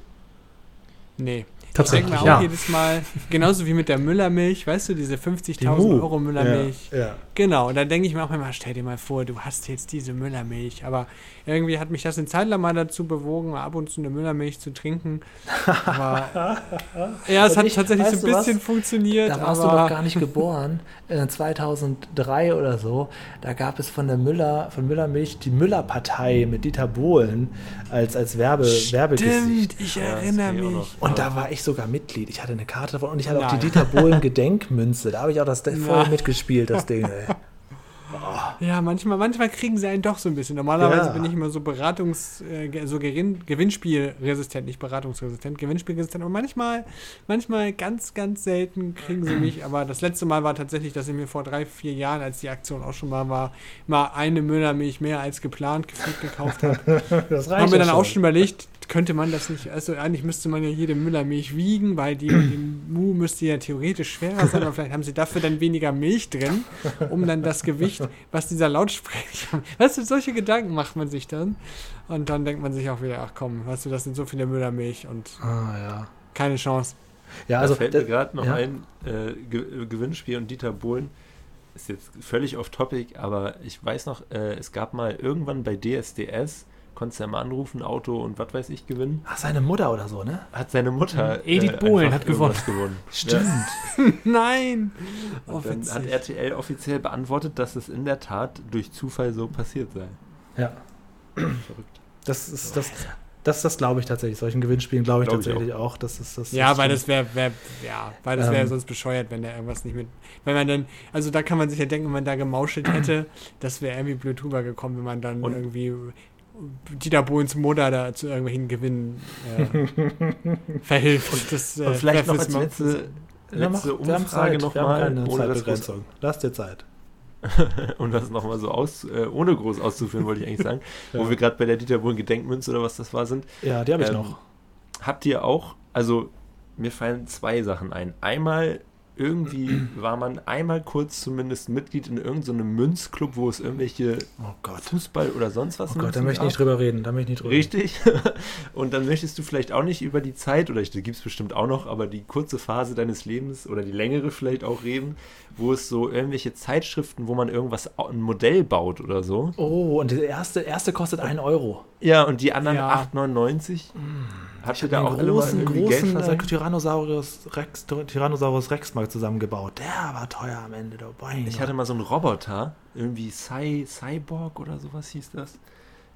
nee. Tatsächlich, ich denke mir auch ja. jedes Mal, genauso wie mit der Müllermilch, weißt du, diese 50.000 Mu. Euro Müllermilch. Ja, ja. Genau, und dann denke ich mir auch immer, stell dir mal vor, du hast jetzt diese Müllermilch. Aber irgendwie hat mich das eine Zeit lang mal dazu bewogen, ab und zu eine Müllermilch zu trinken. Aber ja, es Und hat ich- tatsächlich so ein bisschen was? funktioniert. Da warst du doch gar nicht geboren. Äh, 2003 oder so. Da gab es von der Müller, von Müllermilch die Müllerpartei mit Dieter Bohlen als, als Werbe, Werbegesicht. Stimmt, ich erinnere kenn ich auch mich. Und da war ich sogar Mitglied. Ich hatte eine Karte davon und ich hatte auch Nein. die Dieter Bohlen Gedenkmünze. Da habe ich auch das voll Nein. mitgespielt, das Ding. Ey. Ja, manchmal, manchmal kriegen sie einen doch so ein bisschen. Normalerweise Ja. bin ich immer so Beratungs-, äh, so Gewinn, Gewinnspielresistent, nicht beratungsresistent, Gewinnspielresistent. Und manchmal, manchmal ganz, ganz selten kriegen sie mich. Aber das letzte Mal war tatsächlich, dass ich mir vor drei, vier Jahren, als die Aktion auch schon mal war, mal eine Müllermilch mehr als geplant gekauft habe. Das Haben wir dann auch schon überlegt, könnte man das nicht, also eigentlich müsste man ja jede Müllermilch wiegen, weil die, die Mu müsste ja theoretisch schwerer sein, aber vielleicht haben sie dafür dann weniger Milch drin, um dann das Gewicht, was dieser Lautsprecher, weißt du, solche Gedanken macht man sich dann und dann denkt man sich auch wieder, ach komm, weißt du, das sind so viele Müllermilch und Ah, ja. keine Chance. Ja, Also also. da fällt mir gerade noch ja. ein äh, Ge Gewinnspiel und Dieter Bohlen ist jetzt völlig off topic, aber ich weiß noch, äh, es gab mal irgendwann bei DSDS, konntest du ja mal anrufen, Auto und was weiß ich gewinnen, Ach, seine Mutter oder so, ne? hat seine Mutter Edith Bohlen einfach hat gewonnen. gewonnen. Stimmt. Nein! Ja. Oh, Und dann hat. RTL offiziell beantwortet, dass es in der Tat durch Zufall so passiert sei. Ja. Verrückt. Das ist das. Das, das glaube ich tatsächlich. Solchen Gewinnspielen glaube ich Glaub ich tatsächlich auch. Das ist das. Ja, weil das wäre, wär, ja, weil das wäre Ähm. sonst bescheuert, wenn da irgendwas nicht mit, wenn man dann, also da kann man sich ja denken, wenn man da gemauschelt hätte, das wäre irgendwie blöd rübergekommen, wenn man dann Und- irgendwie Dieter Bohlens Mutter da zu irgendwelchen Gewinnen äh, verhilft. Das, äh, Und vielleicht noch fürs als letzte, letzte Umfrage nochmal, ohne das groß Zeitbegrenzung. Lass dir Zeit. und das nochmal so aus, äh, ohne groß auszuführen, wollte ich eigentlich sagen, Ja. wo wir gerade bei der Dieter Bohlen Gedenkmünze oder was das war sind. Ja, die habe ich Ähm, noch. Habt ihr auch, also mir fallen zwei Sachen ein. Einmal, irgendwie war man einmal kurz zumindest Mitglied in irgendeinem Münzclub, wo es irgendwelche Oh. Fußball oder sonst was Oh Gott, da möchte ich nicht drüber reden. Da möchte ich nicht drüber Richtig. Und dann möchtest du vielleicht auch nicht über die Zeit, oder ich gibt es bestimmt auch noch, aber die kurze Phase deines Lebens oder die längere vielleicht auch reden, wo es so irgendwelche Zeitschriften, wo man irgendwas, ein Modell baut oder so. Oh, und die erste, erste kostet 1 Euro. Ja, und die anderen Ja. 8,99. Habt ihr da auch einen alle großen, großen Geld? Tyrannosaurus Rex, Tyrannosaurus Rex mal zusammengebaut. Der war teuer am Ende dabei. Ich hatte mal so einen Roboter, irgendwie Cy, Cyborg oder sowas hieß das.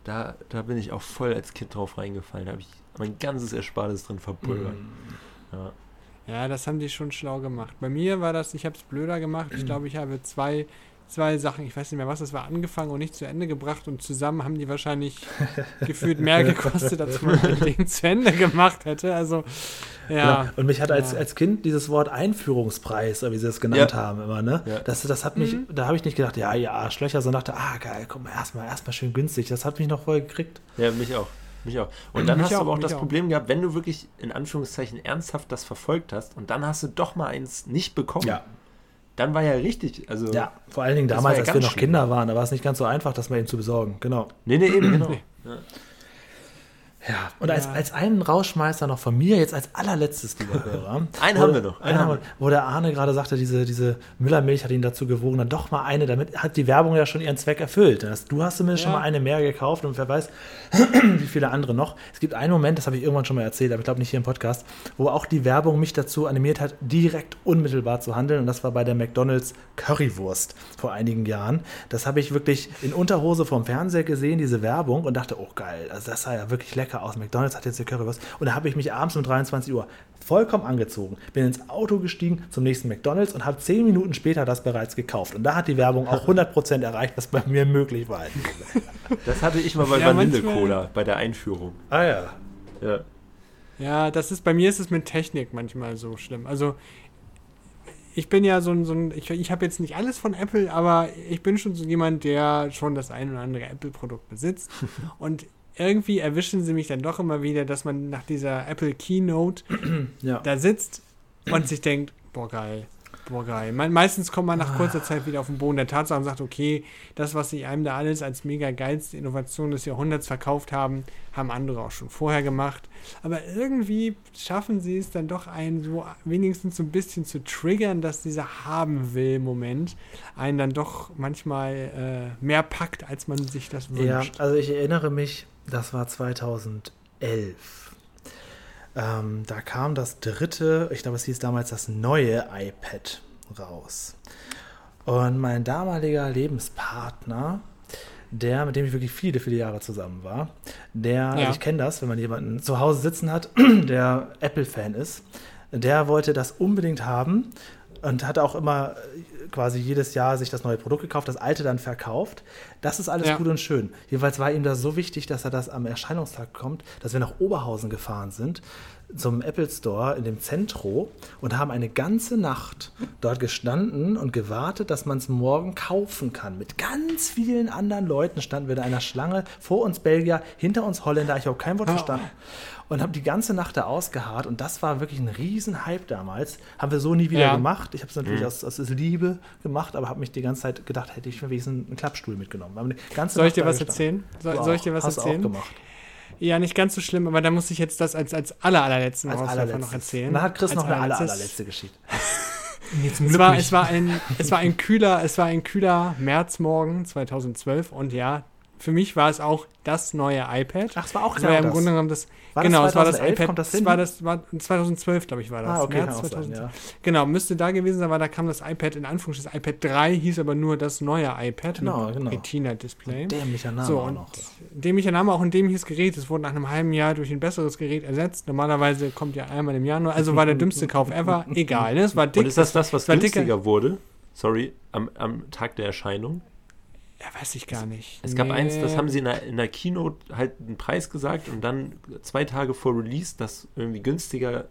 Da, da bin ich auch voll als Kind drauf reingefallen. Da habe ich mein ganzes Erspartes drin verpulvert. Mm. Ja. Ja, das haben die schon schlau gemacht. Bei mir war das, ich habe es blöder gemacht. Ich glaube, ich habe zwei, zwei Sachen, ich weiß nicht mehr was, das war angefangen und nicht zu Ende gebracht und zusammen haben die wahrscheinlich gefühlt mehr gekostet, als man das Ding zu Ende gemacht hätte. Also, ja. Genau. Und mich hat als, Ja. als Kind dieses Wort Einführungspreis, wie sie es genannt Ja. haben, immer, ne? Ja. Das, das hat mich, Mhm. da habe ich nicht gedacht, ja, ja, Schlöcher, sondern dachte, ah, geil, guck mal, erstmal, erstmal schön günstig. Das hat mich noch voll gekriegt. ja, mich auch. Mich auch. Und dann Mich hast du aber auch das auch. Problem gehabt, wenn du wirklich in Anführungszeichen ernsthaft das verfolgt hast und dann hast du doch mal eins nicht bekommen, dann war ja richtig. Also, Ja, vor allen Dingen damals, ja als wir noch schlimm. Kinder waren, da war es nicht ganz so einfach, das mal eben zu besorgen. Genau. Nee, nee, eben, genau. Nee. Ja. Ja, und als, Ja. als einen Rauschmeister noch von mir, jetzt als allerletztes, lieber Hörer. Einen haben wir noch, einen haben wir, wo der Arne gerade sagte, diese, diese Müllermilch hat ihn dazu gewogen, dann doch mal eine, damit hat die Werbung ja schon ihren Zweck erfüllt. Du hast zumindest Ja. schon mal eine mehr gekauft und wer weiß, wie viele andere noch. Es gibt einen Moment, das habe ich irgendwann schon mal erzählt, aber ich glaube nicht hier im Podcast, wo auch die Werbung mich dazu animiert hat, direkt unmittelbar zu handeln. Und das war bei der McDonalds Currywurst vor einigen Jahren. Das habe ich wirklich in Unterhose vom Fernseher gesehen, diese Werbung, und dachte, oh geil, also das sah ja wirklich lecker aus. McDonalds hat jetzt eine Currywurst. Und da habe ich mich abends um 23 Uhr vollkommen angezogen, bin ins Auto gestiegen zum nächsten McDonalds und habe zehn Minuten später das bereits gekauft. Und da hat die Werbung auch 100% erreicht, was bei mir möglich war. Das hatte ich mal bei Ja, Vanille manchmal- Cola, bei der Einführung. ah ja. Ja. Ja, das ist, bei mir ist es mit Technik manchmal so schlimm. Also, ich bin ja so ein, so ein ich, ich habe jetzt nicht alles von Apple, aber ich bin schon so jemand, der schon das ein oder andere Apple-Produkt besitzt. Und irgendwie erwischen sie mich dann doch immer wieder, dass man nach dieser Apple Keynote ja. da sitzt und sich denkt, boah geil, boah geil. Me meistens kommt man nach kurzer Zeit wieder auf den Boden der Tatsache und sagt, okay, das, was sie einem da alles als mega geilste Innovation des Jahrhunderts verkauft haben, haben andere auch schon vorher gemacht. Aber irgendwie schaffen sie es dann doch einen so wenigstens so ein bisschen zu triggern, dass dieser Haben-will-Moment einen dann doch manchmal äh, mehr packt, als man sich das Ja, wünscht. also ich erinnere mich, das war 2011. Ähm, da kam das dritte, ich glaube, es hieß damals das neue iPad raus. Und mein damaliger Lebenspartner, der, mit dem ich wirklich viele, viele Jahre zusammen war, der, also Ja. ich kenne das, wenn man jemanden zu Hause sitzen hat, der Apple-Fan ist, der wollte das unbedingt haben. Und hat auch immer äh, quasi jedes Jahr sich das neue Produkt gekauft, das alte dann verkauft. Das ist alles Ja. gut und schön. Jedenfalls war ihm das so wichtig, dass er das am Erscheinungstag kommt, dass wir nach Oberhausen gefahren sind zum Apple Store in dem Zentro und haben eine ganze Nacht dort gestanden und gewartet, dass man es morgen kaufen kann. Mit ganz vielen anderen Leuten standen wir da in einer Schlange. Vor uns Belgier, hinter uns Holländer. Ich habe kein Wort verstanden. Und habe die ganze Nacht da ausgeharrt. Und das war wirklich ein Riesenhype damals. Haben wir so nie wieder Ja. gemacht. Ich habe es natürlich Mhm. aus, aus Liebe gemacht, aber habe mich die ganze Zeit gedacht, hätte ich mir wenigstens einen Klappstuhl mitgenommen. Haben eine ganze Soll ich dir was erzählen? Soll, soll ich dir was Hast du auch erzählen? gemacht. Ja, nicht ganz so schlimm, aber da muss ich jetzt das als, als aller, allerletzten Als Ausläufer allerletztes. noch erzählen. Dann hat Chris Als noch eine aller, allerletzte Geschichte. Es war, es, war ein, es, war ein kühler, es war ein kühler Märzmorgen 2012 und ja, für mich war es auch das neue iPad. Ach, es war auch Das war ja im das. Grunde genommen das, War das genau, es war das 2011? iPad. Kommt das das hin? war das war 2012, glaube ich, war das. Ah, okay, März kann auch sein, 2012. ja. Genau, müsste da gewesen sein, weil da kam das iPad in Anführungsstrichen. Das iPad 3 hieß aber nur das neue iPad Genau, mit genau. Retina-Display. Dämlicher Name So, auch und noch. dämlicher Name auch ein dämliches Gerät. Es wurde nach einem halben Jahr durch ein besseres Gerät ersetzt. Normalerweise kommt ja einmal im Januar. Also war der dümmste Kauf ever. Egal, ne? Es war dick. Und ist das das, was dicker. günstiger wurde? Sorry, am, am Tag der Erscheinung? Ja, weiß ich gar nicht. Es gab Nee. eins, das haben sie in der, in der Keynote halt einen Preis gesagt und dann zwei Tage vor Release das irgendwie günstiger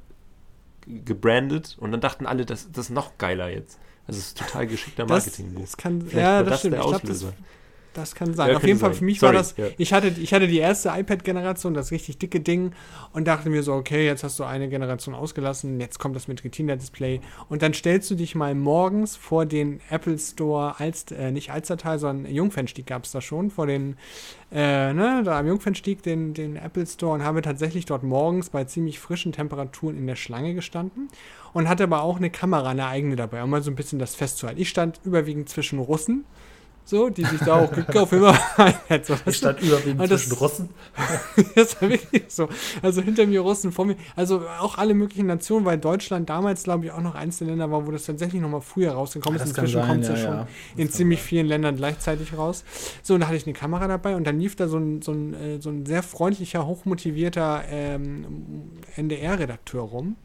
gebrandet und dann dachten alle, das, das ist noch geiler jetzt. Also es ist total geschickter das, Marketing. das kann, Vielleicht ja, war das, das stimmt. der Ich glaub, das, Auslöser. Das kann sein. Ja, Auf jeden Fall sein. für mich Sorry, war das. ja. Ich hatte, ich hatte die erste iPad-Generation, das richtig dicke Ding, und dachte mir so, okay, jetzt hast du eine Generation ausgelassen, jetzt kommt das mit Retina-Display. Und dann stellst du dich mal morgens vor den Apple Store, als, äh, nicht Alstertal, sondern Jungfernstieg gab es da schon, vor den, äh, ne, da am Jungfernstieg, den, den Apple Store, und habe tatsächlich dort morgens bei ziemlich frischen Temperaturen in der Schlange gestanden und hatte aber auch eine Kamera, eine eigene dabei, um mal so ein bisschen das festzuhalten. Ich stand überwiegend zwischen Russen, so, die sich da auch gekauft immer so, Ich weißt du? stand überwiegend Und das- zwischen Russen. Das war wirklich so. Also hinter mir Russen, vor mir. Also auch alle möglichen Nationen, weil Deutschland damals, glaube ich, auch noch eins der Länder war, wo das tatsächlich noch mal früher rausgekommen ist. Inzwischen kommt es ja, schon in ziemlich vielen Ländern gleichzeitig raus. So, und da hatte ich eine Kamera dabei und dann lief da so ein, so ein, äh, so ein sehr freundlicher, hochmotivierter ähm, NDR-Redakteur rum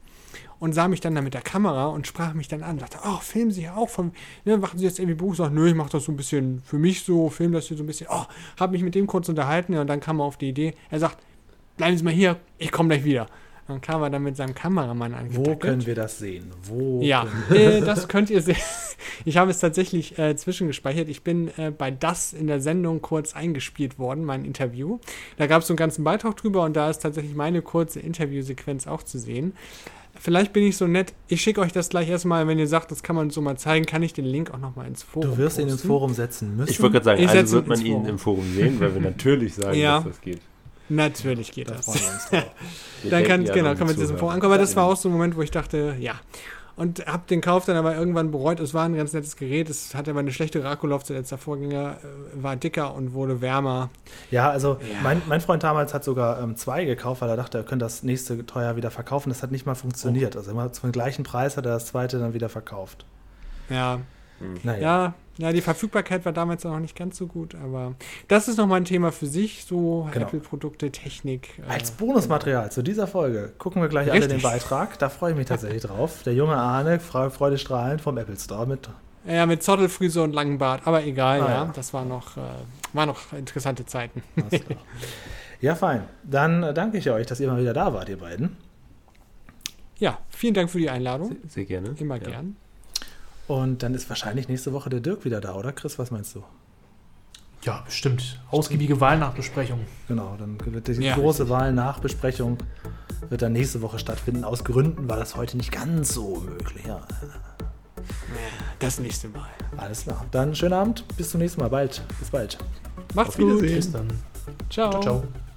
und sah mich dann da mit der Kamera und sprach mich dann an. Sagte, oh, filmen Sie ja auch von, ne, machen Sie jetzt irgendwie Buch? Sag, nö, ich mache das so ein bisschen für mich so, film das hier so ein bisschen. Oh, habe mich mit dem kurz unterhalten ja, und dann kam er auf die Idee. Er sagt, bleiben Sie mal hier, ich komme gleich wieder. Dann kam er dann mit seinem Kameramann Wo angedackelt. können wir das sehen? Wo Ja, können äh, das könnt ihr sehen. Ich habe es tatsächlich äh, zwischengespeichert. Ich bin äh, bei das in der Sendung kurz eingespielt worden, mein Interview. Da gab es so einen ganzen Beitrag drüber und da ist tatsächlich meine kurze Interviewsequenz auch zu sehen. Vielleicht bin ich so nett. Ich schicke euch das gleich erstmal, wenn ihr sagt, das kann man so mal zeigen, kann ich den Link auch nochmal ins Forum Du wirst ihn ins posten. Forum setzen müssen. Ich wollte gerade sagen, Ich also wird man ihn Forum. im Forum sehen, weil wir natürlich sagen, Ja. dass das geht. Natürlich geht da das. freuen wir uns drauf. Wir Dann kann, ja genau, kann man im Zuhörer. Forum angucken. Aber das war auch so ein Moment, wo ich dachte, ja. Und habe den Kauf dann aber irgendwann bereut. Es war ein ganz nettes Gerät. Es hatte aber eine schlechtere Akkulaufzeit als der Vorgänger. äh, War dicker und wurde wärmer. Ja, also Ja. Mein, mein Freund damals hat sogar ähm, zwei gekauft, weil er dachte, er könnte das nächste teuer wieder verkaufen. Das hat nicht mal funktioniert. Also immer zum gleichen Preis hat er das zweite dann wieder verkauft. Ja, Naja. ja, ja, die Verfügbarkeit war damals noch nicht ganz so gut. Aber das ist nochmal ein Thema für sich. So Genau. Apple-Produkte, Technik. äh, Als Bonusmaterial zu dieser Folge gucken wir gleich alle Richtig. den Beitrag. Da freue ich mich tatsächlich drauf. Der junge Arne, Frau Freudestrahlend vom Apple Store mit. Ja, mit Zottelfriese und langem Bart. Aber egal, Ah, ja. ja. Das war noch, äh, war noch interessante Zeiten. Ja, fein. Dann äh, danke ich euch, dass ihr mal wieder da wart, ihr beiden. Ja, vielen Dank für die Einladung. Sehr, sehr gerne. Immer Ja. gern. Und dann ist wahrscheinlich nächste Woche der Dirk wieder da, oder Chris? Was meinst du? Ja, bestimmt. Ausgiebige Wahlnachbesprechung. Genau, dann wird die Ja. große Wahlnachbesprechung wird dann nächste Woche stattfinden. Aus Gründen war das heute nicht ganz so möglich. Ja, Das nächste Mal. alles klar. Dann schönen Abend, bis zum nächsten Mal. Bald. Bis bald. Macht's Auf gut. Bis dann. Ciao. Ciao, ciao.